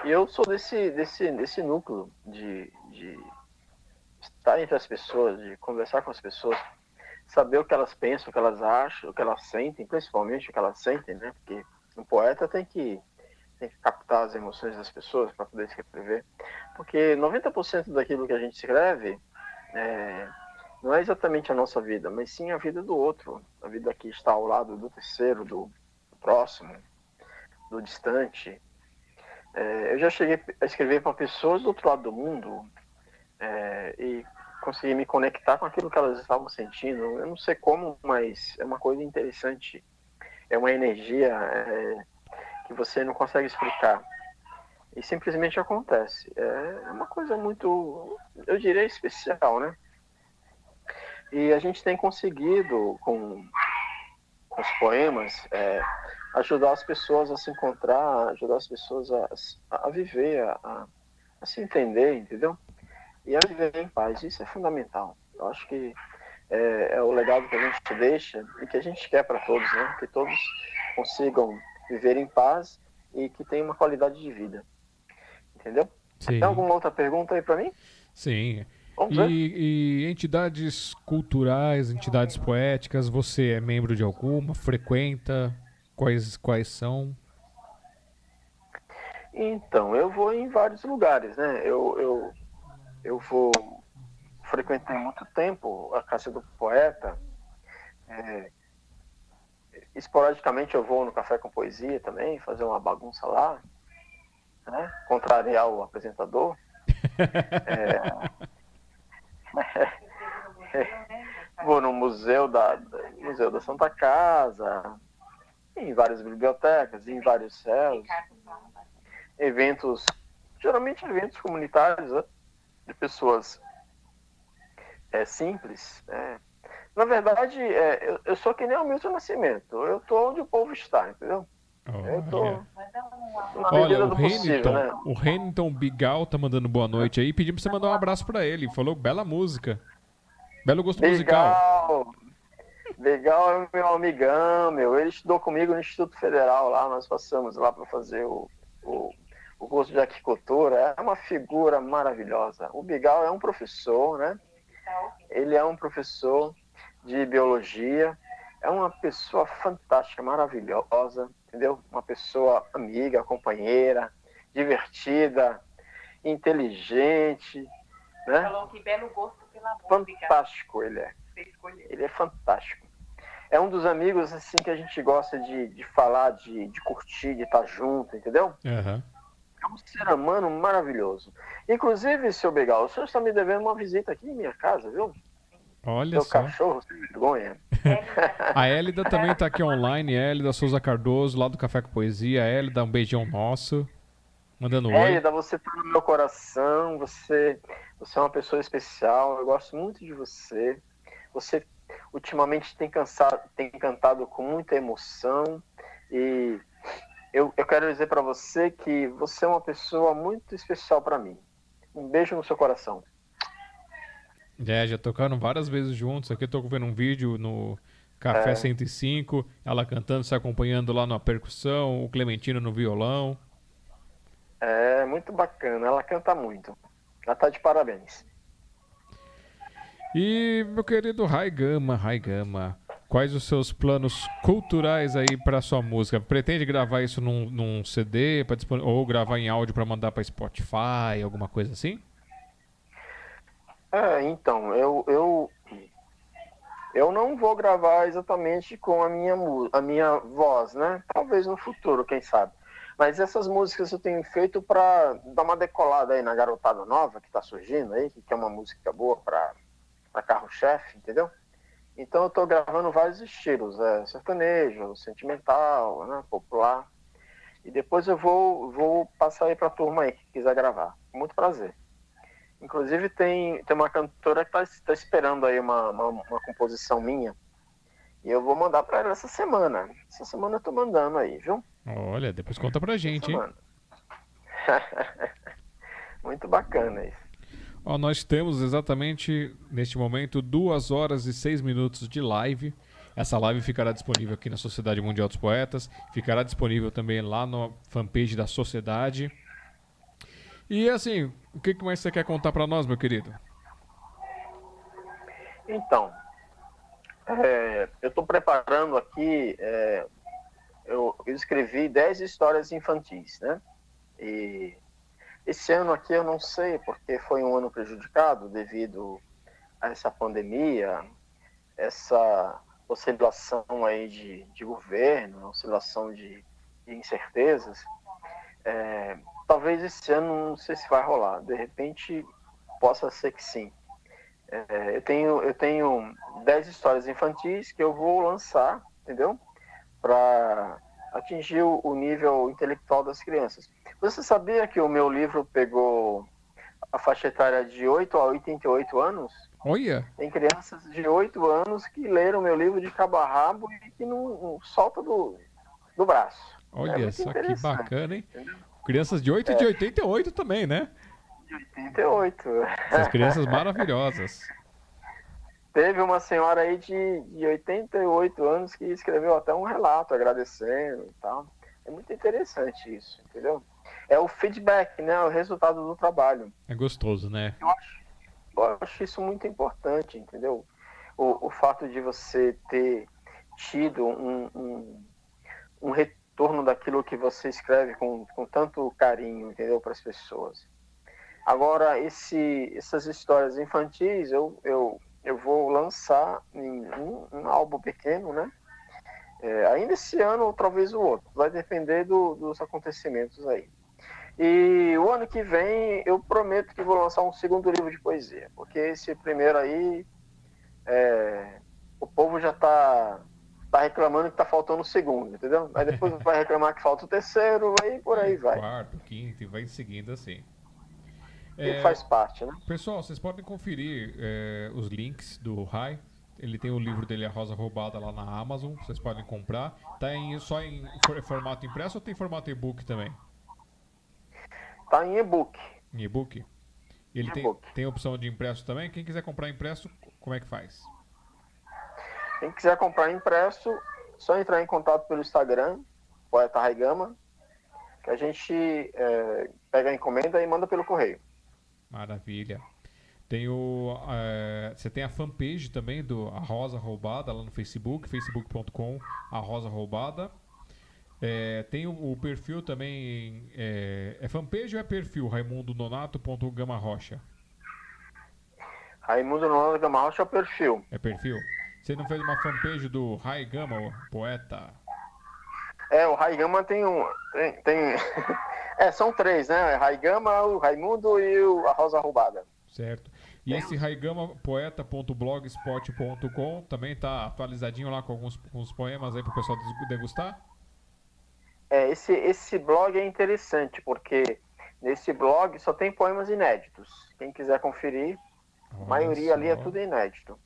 E eu sou desse, desse, desse núcleo de, de estar entre as pessoas, de conversar com as pessoas, saber o que elas pensam, o que elas acham, o que elas sentem, principalmente o que elas sentem, né? Porque um poeta tem que, tem que captar as emoções das pessoas para poder escrever. Porque 90% daquilo que a gente escreve é, não é exatamente a nossa vida, mas sim a vida do outro, a vida que está ao lado do terceiro, do, do próximo, do distante. É, eu já cheguei a escrever para pessoas do outro lado do mundo é, e consegui me conectar com aquilo que elas estavam sentindo. Eu não sei como, mas é uma coisa interessante. É uma energia é, que você não consegue explicar. E simplesmente acontece. É uma coisa muito, eu diria, especial, né? E a gente tem conseguido, com, com os poemas, é, ajudar as pessoas a se encontrar, ajudar as pessoas a, a viver, a, a se entender, entendeu? e a viver em paz. Isso é fundamental. Eu acho que é, é, o legado que a gente deixa e que a gente quer para todos, né? Que todos consigam viver em paz e que tenham uma qualidade de vida. Entendeu?
Sim.
Tem alguma outra pergunta aí para mim?
Sim. E, e entidades culturais, entidades poéticas, você é membro de alguma? Frequenta? Quais, quais são?
Então, eu vou em vários lugares, né? Eu, eu, eu vou frequentei muito tempo a casa do poeta. É, esporadicamente eu vou no café com poesia também, fazer uma bagunça lá, né? Contrariar o apresentador. É, vou no museu da, da- museu da Santa Casa, em várias bibliotecas, em vários céus, eventos, geralmente eventos comunitários, né? de pessoas é, simples. é. Na verdade, é, eu, eu sou que nem o Milton Nascimento. Eu tô onde o povo está, entendeu? Eu tô
Olha.
na
Olha,
medida
o Renington,
né?
o Bigal tá mandando boa noite aí, pedindo pra você mandar um abraço pra ele. Falou bela música. Belo gosto musical.
Legal. É o meu amigão, meu. Ele estudou comigo no Instituto Federal lá. Nós passamos lá para fazer o, o, o curso de aquicultura. É uma figura maravilhosa. O Bigal é um professor, né? Ele é um professor de biologia. É uma pessoa fantástica, maravilhosa, entendeu? Uma pessoa amiga, companheira, divertida, inteligente, né?
Falou que belo gosto pela música.
Fantástico ele é. Ele é fantástico. É um dos amigos assim que a gente gosta de, de falar, de, de curtir, de estar junto, entendeu?
Aham.
É um ser humano maravilhoso. Inclusive, seu Begal, o senhor está me devendo uma visita aqui em minha casa, viu?
Olha
Seu
só.
cachorro, sem vergonha.
A Hélida também tá aqui online, Hélida Souza Cardoso, lá do Café com Poesia. Hélida, um beijão nosso. Mandando oi.
Hélida, você tá no meu coração, você, você é uma pessoa especial, eu gosto muito de você. Você ultimamente tem, cansado, tem cantado com muita emoção e eu, eu quero dizer para você que você é uma pessoa muito especial para mim. Um beijo no seu coração.
É, já tocaram várias vezes juntos. Aqui eu tô vendo um vídeo no Café
É.
105, ela cantando, se acompanhando lá na percussão, o Clementino no violão.
É muito bacana, ela canta muito. Ela tá de parabéns.
E, meu querido Rai Gama, Rai Gama, quais os seus planos culturais aí para sua música? Pretende gravar isso num, num CD dispon- ou gravar em áudio para mandar para Spotify, alguma coisa assim?
É, então, eu, eu, eu não vou gravar exatamente com a minha, a minha voz, né? Talvez no futuro, quem sabe. Mas essas músicas eu tenho feito para dar uma decolada aí na garotada nova que tá surgindo aí, que é uma música boa para carro-chefe, entendeu? Então eu tô gravando vários estilos, é, sertanejo, sentimental, né, popular. E depois eu vou, vou passar aí pra turma aí que quiser gravar. Com muito prazer. Inclusive tem, tem uma cantora que está esperando aí uma, uma, uma composição minha. E eu vou mandar para ela essa semana. Essa semana eu tô mandando aí, viu?
Olha, depois conta pra gente, hein?
Muito bacana isso.
Nós temos exatamente neste momento duas horas e seis minutos de live. Essa live ficará disponível aqui na Sociedade Mundial dos Poetas, ficará disponível também lá na fanpage da Sociedade. E assim, o que mais você quer contar pra nós, meu querido?
Então, é, eu estou preparando aqui, é, eu, escrevi 10 histórias infantis, né? E esse ano aqui eu não sei, porque foi um ano prejudicado devido a essa pandemia, essa oscilação aí de, de governo, oscilação de, de incertezas. É, talvez esse ano não sei se vai rolar, de repente possa ser que sim. É, eu tenho eu tenho 10 histórias infantis que eu vou lançar, entendeu? Para atingir o, nível intelectual das crianças. Você sabia que o meu livro pegou a faixa etária de 8 a 88 anos?
Olha,
Tem crianças de 8 anos que leram meu livro de cabo a rabo e que não, não solta do, do braço.
olha
É
só que bacana, hein?
entendeu?
Crianças de 8 e de 88 também, né?
De 88.
Essas crianças maravilhosas.
Teve uma senhora aí de, de 88 anos que escreveu até um relato agradecendo e tal. É muito interessante isso, entendeu? É o feedback, né? O resultado do trabalho.
É gostoso, né?
Eu acho, eu acho isso muito importante, entendeu? O, o fato de você ter tido um, um, um retorno daquilo que você escreve com, com tanto carinho, entendeu? Para as pessoas. Agora, esse, essas histórias infantis, eu, eu, eu vou lançar um, um álbum pequeno, né? É, ainda esse ano ou talvez o outro. Vai depender do- dos acontecimentos aí. E o ano que vem eu prometo que vou lançar um segundo livro de poesia, porque esse primeiro aí é, o povo já tá, tá reclamando que tá faltando o segundo, entendeu? Aí depois vai reclamar que falta o terceiro, aí por aí vai.
Quarto, quinto e vai seguindo assim. É,
faz parte, né?
Pessoal, vocês podem conferir é, os links do Rai. Ele tem o livro dele, A Rosa Roubada, lá na Amazon. Vocês podem comprar. Tá em, só em for- formato impresso ou tem formato e-book também?
Tá em e-book.
Em e-book? Ele tem, tem opção de impresso também. Quem quiser comprar impresso, como é que faz?
Quem quiser comprar impresso, só entrar em contato pelo Instagram, Poeta Raigama, que a gente é, pega a encomenda e manda pelo correio.
Maravilha. Tem o. é, você tem a fanpage também do A Rosa Roubada lá no Facebook, facebook.com A Rosa Roubada. É, tem o, o perfil também. É, é fanpage ou é perfil? raimundononato.gama rocha.
Raimundo Nonato Gama Rocha é o perfil.
É perfil? Você não fez uma fanpage do Rai Gama, o poeta?
É, o Raigama tem um. Tem, tem- é, são três, né? Raigama, o Raimundo e o, a Rosa Roubada.
Certo. E esse Raigama poeta.blogspot.com também tá atualizadinho lá com alguns, alguns poemas aí pro pessoal des- degustar?
É, esse, esse blog é interessante porque nesse blog só tem poemas inéditos. Quem quiser conferir, a maioria ali é tudo inédito.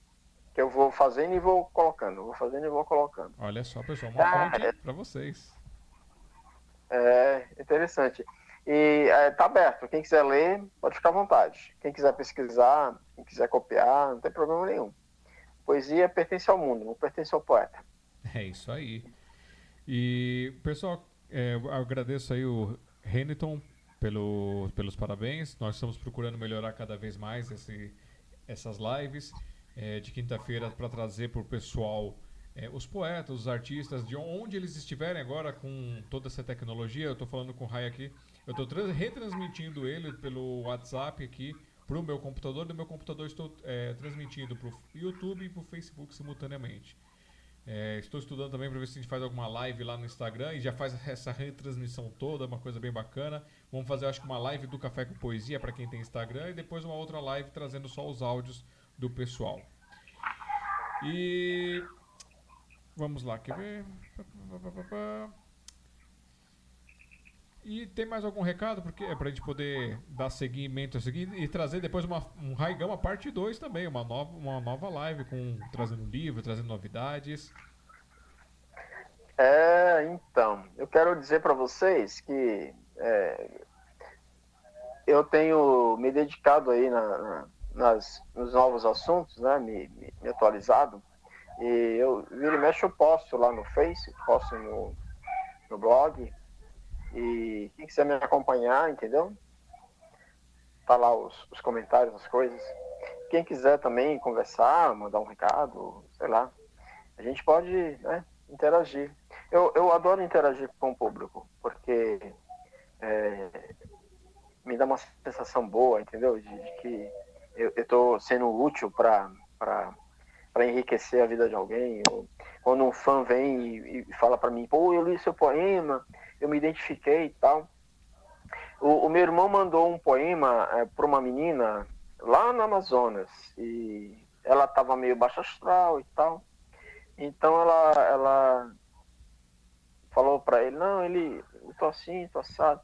Que eu vou fazendo e vou colocando, vou fazendo e vou colocando.
Olha só, pessoal,
Ah,
uma fonte
é.
pra vocês.
É interessante. E é, tá aberto. Quem quiser ler, pode ficar à vontade. Quem quiser pesquisar, quem quiser copiar, não tem problema nenhum. Poesia pertence ao mundo, não pertence ao poeta.
É isso aí. E, pessoal, é, agradeço aí o Renton pelo, pelos parabéns. Nós estamos procurando melhorar cada vez mais esse, essas lives é, de quinta-feira para trazer para o pessoal é, os poetas, os artistas, de onde eles estiverem agora com toda essa tecnologia. Eu estou falando com o Rai aqui. Eu estou retransmitindo ele pelo WhatsApp aqui para o meu computador. Do meu computador estou é, transmitindo para o YouTube e para o Facebook simultaneamente. É, estou estudando também para ver se a gente faz alguma live lá no Instagram e já faz essa retransmissão toda, uma coisa bem bacana. Vamos fazer, acho que uma live do Café com Poesia para quem tem Instagram e depois uma outra live trazendo só os áudios do pessoal. E vamos lá, quer ver? E tem mais algum recado? Porque é pra gente poder dar seguimento a seguir e trazer depois uma, um Raigama parte 2 também, uma nova, uma nova live com trazendo livro, trazendo novidades.
É, então, eu quero dizer para vocês que é, eu tenho me dedicado aí na, nas, nos novos assuntos, né, me, me, me atualizado, e eu vira e mexe eu posto lá no Face, posto no, no blog, e quem quiser me acompanhar, entendeu? Tá lá os, os comentários, as coisas. Quem quiser também conversar, mandar um recado, sei lá, a gente pode né, interagir. Eu, eu adoro interagir com o público, porque é, me dá uma sensação boa, entendeu? De, de que eu estou sendo útil para enriquecer a vida de alguém. Ou, quando um fã vem e, e fala para mim, pô, eu li seu poema, eu me identifiquei e tal. O, o meu irmão mandou um poema é, para uma menina lá no Amazonas e ela estava meio baixa astral e tal. Então ela, ela falou para ele, não, ele, eu tô assim, tô assado.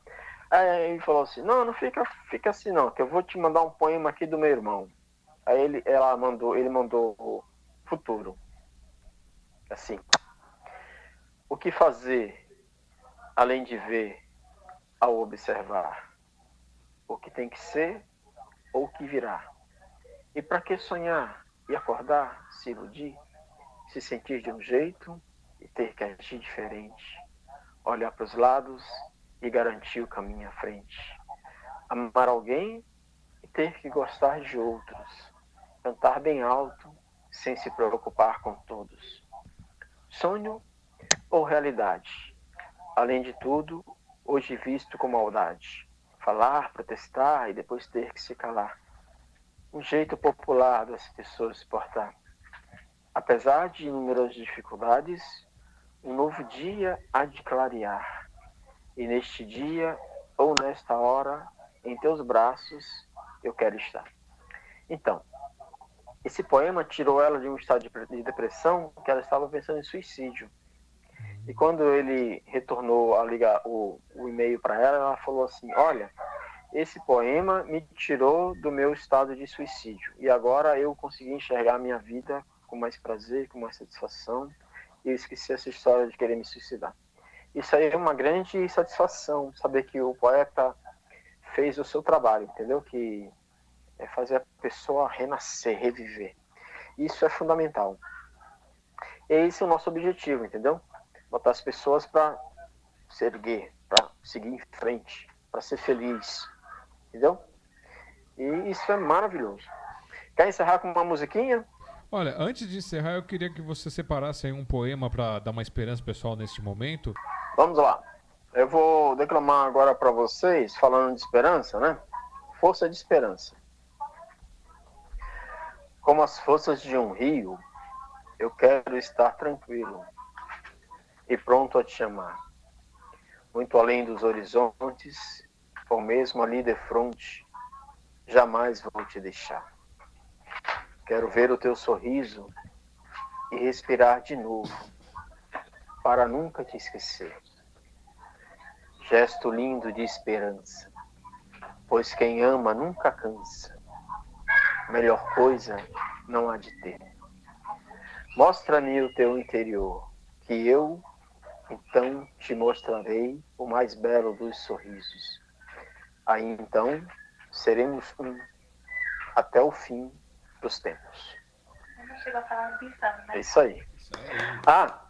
Aí ele falou assim, não, não fica, fica assim não, que eu vou te mandar um poema aqui do meu irmão. Aí ele, ela mandou, ele mandou futuro. Assim. O que fazer além de ver ao observar? O que tem que ser ou o que virá? E para que sonhar e acordar, se iludir, se sentir de um jeito e ter que agir diferente? Olhar para os lados e garantir o caminho à frente. Amar alguém e ter que gostar de outros. Cantar bem alto sem se preocupar com todos. Sonho ou realidade? Além de tudo, hoje visto com maldade. Falar, protestar e depois ter que se calar. Um jeito popular das pessoas se portar. Apesar de inúmeras dificuldades, um novo dia há de clarear. E neste dia, ou nesta hora, em teus braços, eu quero estar. Então, esse poema tirou ela de um estado de depressão que ela estava pensando em suicídio. E quando ele retornou a ligar o, o e-mail para ela, ela falou assim: Olha, esse poema me tirou do meu estado de suicídio. E agora eu consegui enxergar a minha vida com mais prazer, com mais satisfação. E eu esqueci essa história de querer me suicidar. Isso aí é uma grande satisfação, saber que o poeta fez o seu trabalho, entendeu? Que é fazer a pessoa renascer, reviver. Isso é fundamental. E esse é o nosso objetivo, entendeu? Botar as pessoas para se erguer, para seguir em frente, para ser feliz, entendeu? E isso é maravilhoso. Quer encerrar com uma musiquinha?
Olha, antes de encerrar, eu queria que você separasse aí um poema para dar uma esperança pessoal neste momento.
Vamos lá. Eu vou declamar agora para vocês, falando de esperança, né? Força de esperança. Como as forças de um rio, eu quero estar tranquilo e pronto a te chamar. Muito além dos horizontes, ou mesmo ali de fronte, jamais vou te deixar. Quero ver o teu sorriso e respirar de novo, para nunca te esquecer. Gesto lindo de esperança, pois quem ama nunca cansa. Melhor coisa não há de ter. Mostra-me o teu interior, que eu então te mostrarei o mais belo dos sorrisos. Aí então seremos um até o fim dos tempos.
Não chegou a falar pensando, né?
É isso aí.
Isso aí.
Ah,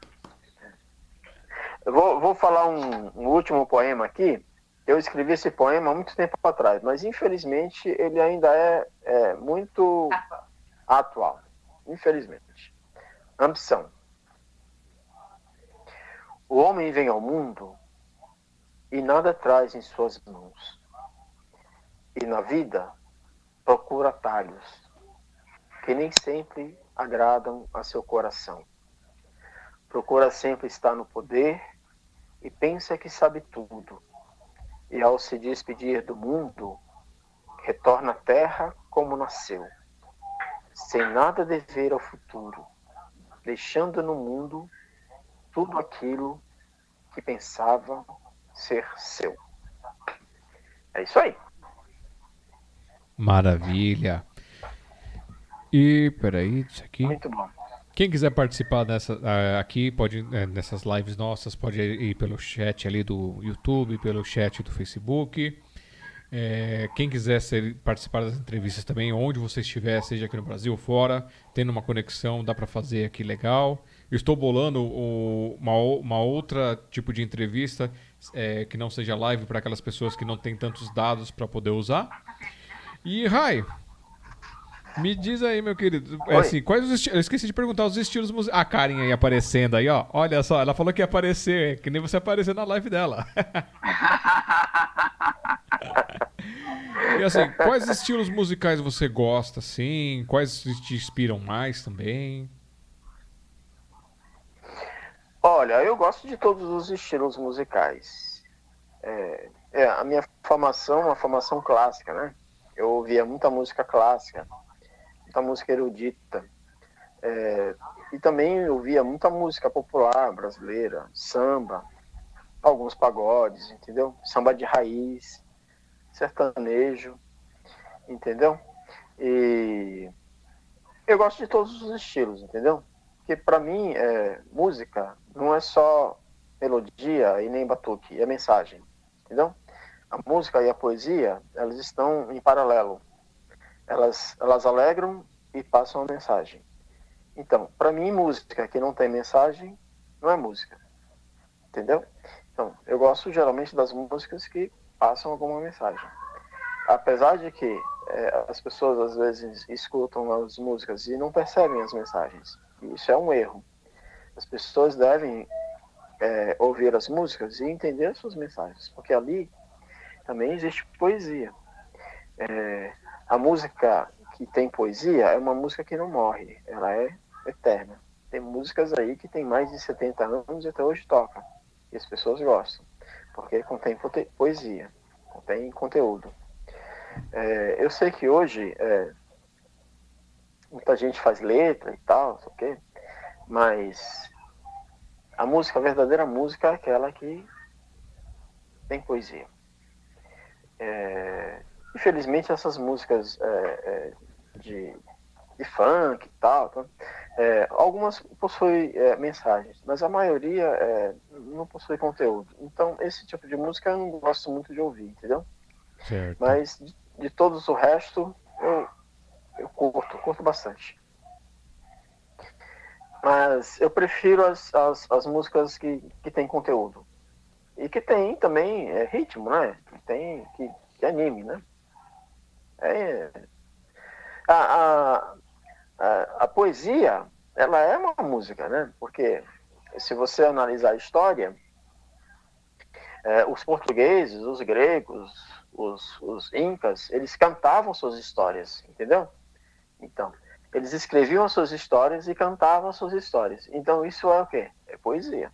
eu vou, vou falar um, um último poema aqui. Eu escrevi esse poema há muito tempo atrás, mas infelizmente ele ainda é, é muito
Tá,
atual. Infelizmente. Ambição. O homem vem ao mundo e nada traz em suas mãos. E na vida procura atalhos que nem sempre agradam a seu coração. Procura sempre estar no poder e pensa que sabe tudo. E ao se despedir do mundo, retorna à terra como nasceu, sem nada dever ao futuro, deixando no mundo tudo aquilo que pensava ser seu. É isso aí.
Maravilha. E, peraí, isso aqui.
Muito bom.
Quem quiser participar dessa, ah, aqui, pode, eh, nessas lives nossas, pode ir pelo chat ali do YouTube, pelo chat do Facebook. Eh, quem quiser ser, participar das entrevistas também, onde você estiver, seja aqui no Brasil ou fora, tendo uma conexão, dá para fazer aqui legal. Eu estou bolando o- uma, uma outra tipo de entrevista eh, que não seja live para aquelas pessoas que não têm tantos dados para poder usar. E, Rai, me diz aí, meu querido, é
Oi.
assim, quais os esti- Eu esqueci de perguntar os estilos musicais. A Karen aí aparecendo aí, ó. Olha só, ela falou que ia aparecer, que nem você apareceu na live dela. e assim, quais estilos musicais você gosta, assim? Quais te inspiram mais também?
Olha, eu gosto de todos os estilos musicais. É, é, a minha formação é uma formação clássica, né? Eu ouvia muita música clássica, muita música erudita. É, e também ouvia muita música popular brasileira, samba, alguns pagodes, entendeu? Samba de raiz, sertanejo, entendeu? E eu gosto de todos os estilos, entendeu? Porque para mim, é, música não é só melodia e nem batuque, é mensagem, entendeu? A música e a poesia, elas estão em paralelo. Elas, elas alegram e passam a mensagem. Então, para mim, música que não tem mensagem não é música, entendeu? Então, eu gosto geralmente das músicas que passam alguma mensagem. Apesar de que é, as pessoas às vezes escutam as músicas e não percebem as mensagens. Isso é um erro. As pessoas devem é, ouvir as músicas e entender as suas mensagens, porque ali também existe poesia. É, a música que tem poesia é uma música que não morre, ela é eterna. Tem músicas aí que tem mais de 70 anos e até hoje tocam, e as pessoas gostam, porque contém poesia, contém conteúdo. É, eu sei que hoje é, muita gente faz letra e tal, não sei o quê, mas a música, a verdadeira música é aquela que tem poesia. É, infelizmente essas músicas é, é, de, de funk e tal, tá? É, algumas possuem é, mensagens, mas a maioria é, não possui conteúdo. Então esse tipo de música eu não gosto muito de ouvir, entendeu?
Certo.
Mas de, de todos o resto, eu, eu curto, curto bastante. Mas eu prefiro as, as, as músicas que, que tem conteúdo. E que tem também é, ritmo, né? Que tem que, que anime, né? É, a, a, a, poesia, ela é uma música, né? Porque se você analisar a história, é, os portugueses, os gregos, os, os incas, eles cantavam suas histórias, entendeu? Então, eles escreviam as suas histórias e cantavam as suas histórias. Então, isso é o quê? É poesia,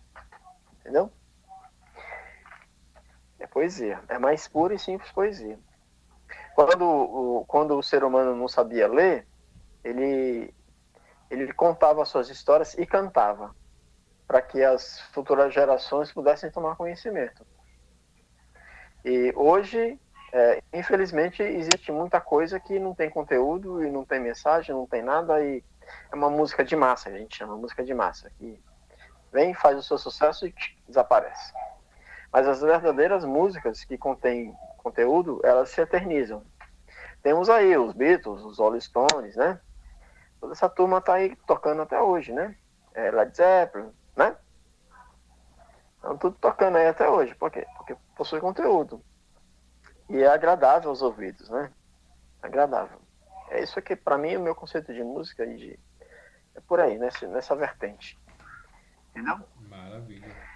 entendeu? É poesia. É mais pura e simples poesia. Quando o, quando o ser humano não sabia ler, ele, ele contava as suas histórias e cantava, para que as futuras gerações pudessem tomar conhecimento. E hoje É, infelizmente, existe muita coisa que não tem conteúdo e não tem mensagem, não tem nada, e é uma música de massa, a gente chama música de massa, que vem, faz o seu sucesso e desaparece. Mas as verdadeiras músicas que contêm conteúdo, elas se eternizam. Temos aí os Beatles, os Rolling Stones, né? Toda essa turma tá aí tocando até hoje, né? É, Led Zeppelin, né? Estão tudo tocando aí até hoje. Por quê? Porque possui conteúdo. E é agradável aos ouvidos, né? Agradável. É isso aqui, para mim, o meu conceito de música e de... é por aí, nessa, nessa vertente. Entendeu?
Maravilha.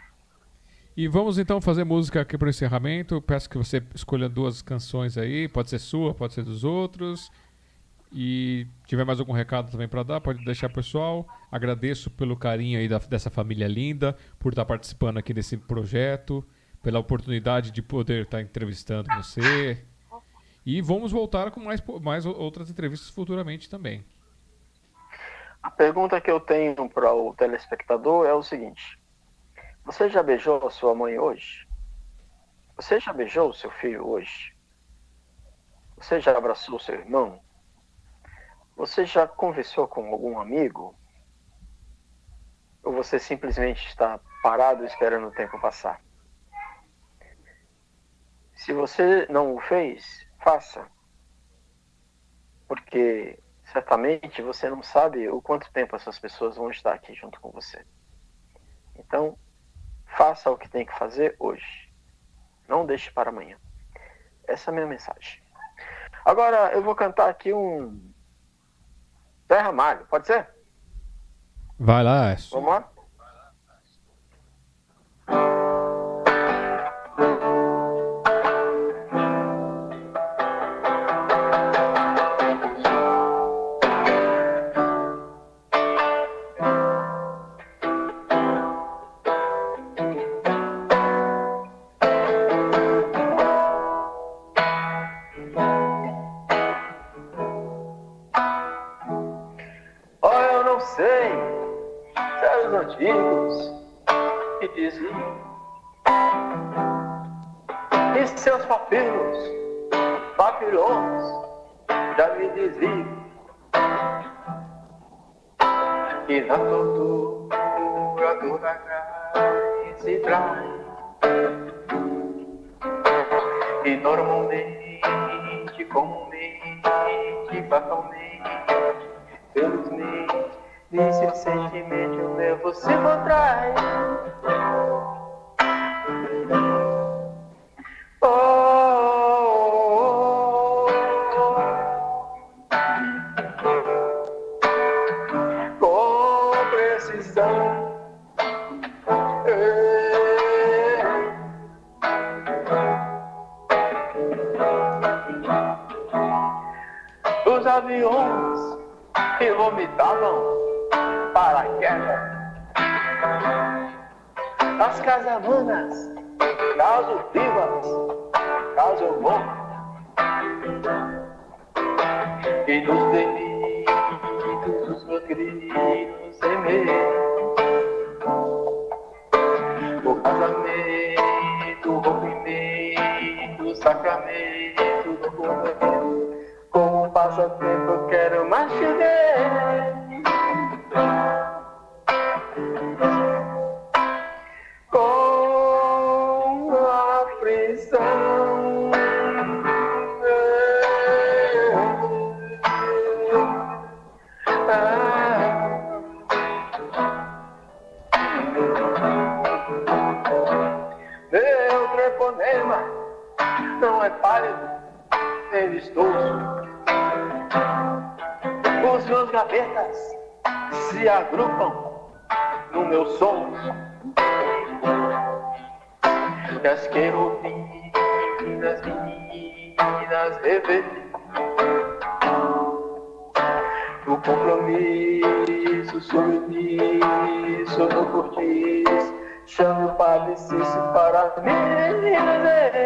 E vamos então fazer música aqui para o encerramento. Peço que você escolha duas canções aí. Pode ser sua, pode ser dos outros. E tiver mais algum recado também para dar, pode deixar pessoal. Agradeço pelo carinho aí da, dessa família linda, por estar participando aqui desse projeto, pela oportunidade de poder estar entrevistando você. E vamos voltar com mais, mais outras entrevistas futuramente também.
A pergunta que eu tenho para o telespectador é o seguinte: Você já beijou a sua mãe hoje? Você já beijou o seu filho hoje? Você já abraçou seu irmão? Você já conversou com algum amigo? Ou você simplesmente está parado esperando o tempo passar? Se você não o fez, faça. Porque certamente você não sabe o quanto tempo essas pessoas vão estar aqui junto com você. Então, faça o que tem que fazer hoje. Não deixe para amanhã. Essa é a minha mensagem. Agora eu vou cantar aqui um Zé Ramalho, pode ser?
Vai lá.
Vamos lá? É. Os aviões que vomitavam paraquedas, as casamanas, caso vivas, caso morras, e nos delírios, os gritos sem medo. larga-me isso do governo. Como passa o tempo, quero mais te ver. agrupam no meu som. Das querubins, meninas bebê, no compromisso, submisso no cortiço, chamo para descer para meninas.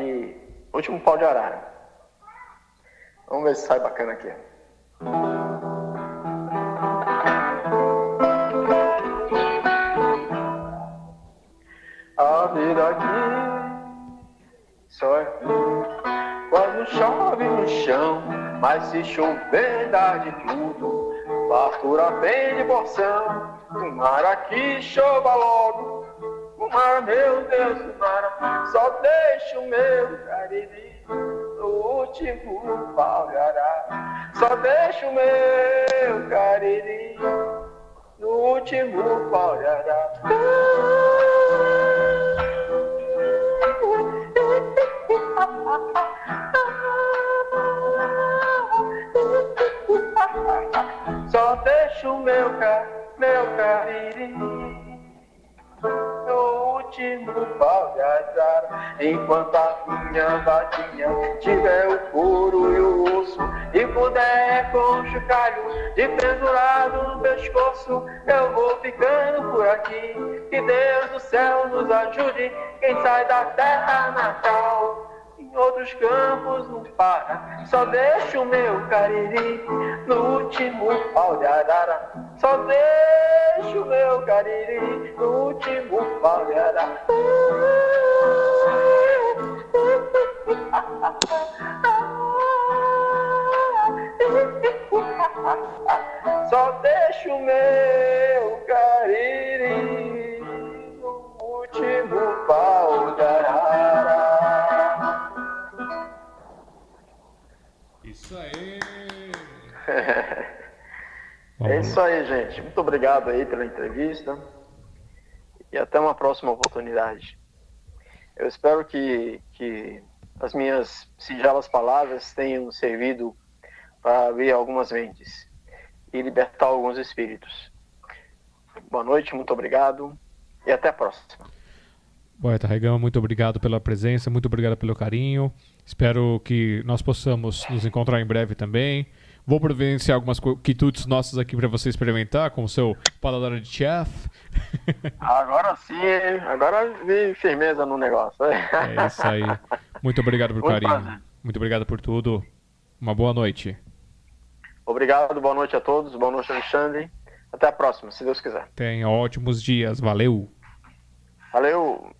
Aqui Último Pau de Arara. Vamos ver se sai bacana aqui. A vida aqui só é quando chove no chão, mas se chover dá de tudo. Fartura bem de porção, o mar aqui chova logo. O mar, meu Deus, o mar, só o meu cariri no último pagará. Só deixa o meu cariri no último pagará. Só deixa o meu, ca, meu cariri de azar. Enquanto a minha vaquinha tiver o couro e o osso e puder com o chocalho de pendurado no pescoço, eu vou ficando por aqui. Que Deus do céu nos ajude, quem sai da terra natal em outros campos não para. Só deixa o meu cariri no último pau de arara. Só deixa o meu cariri no último pau de arara. Só deixa o meu cariri no último pau de arara.
Isso aí.
É isso aí, gente. Muito obrigado aí pela entrevista. E até uma próxima oportunidade. Eu espero que, que as minhas singelas palavras tenham servido para abrir algumas mentes e libertar alguns espíritos. Boa noite, muito obrigado e até a próxima.
Poeta Regama, muito obrigado pela presença, muito obrigado pelo carinho. Espero que nós possamos nos encontrar em breve também. Vou providenciar algumas quitutes nossas aqui para você experimentar com o seu paladar de chef.
Agora sim, agora vi firmeza no negócio.
É isso aí. Muito obrigado por
Muito
carinho.
prazer.
Muito obrigado por tudo. Uma boa noite.
Obrigado, boa noite a todos, boa noite, Alexandre. Até a próxima, se Deus quiser.
Tenha ótimos dias. Valeu.
Valeu!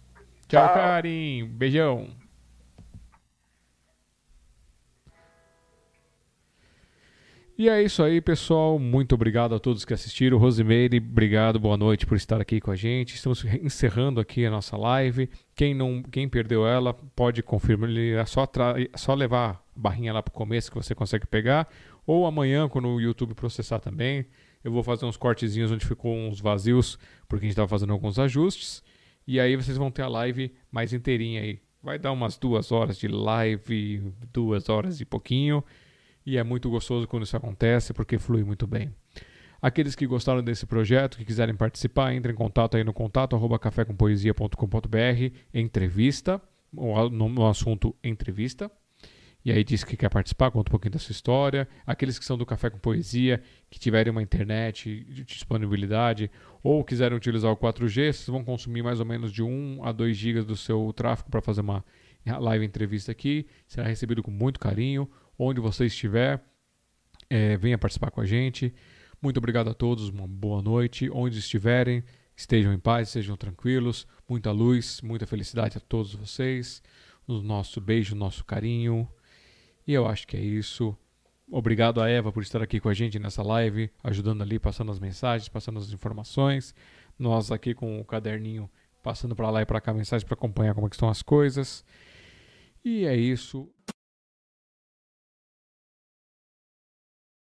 Tchau,
Tchau.
Karim. Beijão. E é isso aí, pessoal. Muito obrigado a todos que assistiram. Rosemary, obrigado, boa noite por estar aqui com a gente. Estamos encerrando aqui a nossa live. Quem não, quem perdeu ela, pode confirmar. É só, tra- só levar a barrinha lá pro começo que você consegue pegar. Ou amanhã, quando o YouTube processar também, eu vou fazer uns cortezinhos onde ficou uns vazios, porque a gente estava fazendo alguns ajustes. E aí vocês vão ter a live mais inteirinha aí. Vai dar umas duas horas de live, duas horas e pouquinho. E é muito gostoso quando isso acontece, porque flui muito bem. Aqueles que gostaram desse projeto, que quiserem participar, entrem em contato aí no contato arroba cafécompoesia.com.br, entrevista, no assunto entrevista. E aí diz que quer participar, conta um pouquinho da sua história. Aqueles que são do Café com Poesia, que tiverem uma internet de disponibilidade, ou quiserem utilizar o 4G, vocês vão consumir mais ou menos de 1 a 2 GB do seu tráfego para fazer uma live entrevista aqui. Será recebido com muito carinho. Onde você estiver, é, venha participar com a gente. Muito obrigado a todos, uma boa noite. Onde estiverem, estejam em paz, sejam tranquilos. Muita luz, muita felicidade a todos vocês. O nosso beijo, nosso carinho. E eu acho que é isso. Obrigado a Eva por estar aqui com a gente nessa live, ajudando ali, passando as mensagens, passando as informações. Nós aqui com o caderninho passando para lá e para cá mensagens para acompanhar como é estão as coisas. E é isso.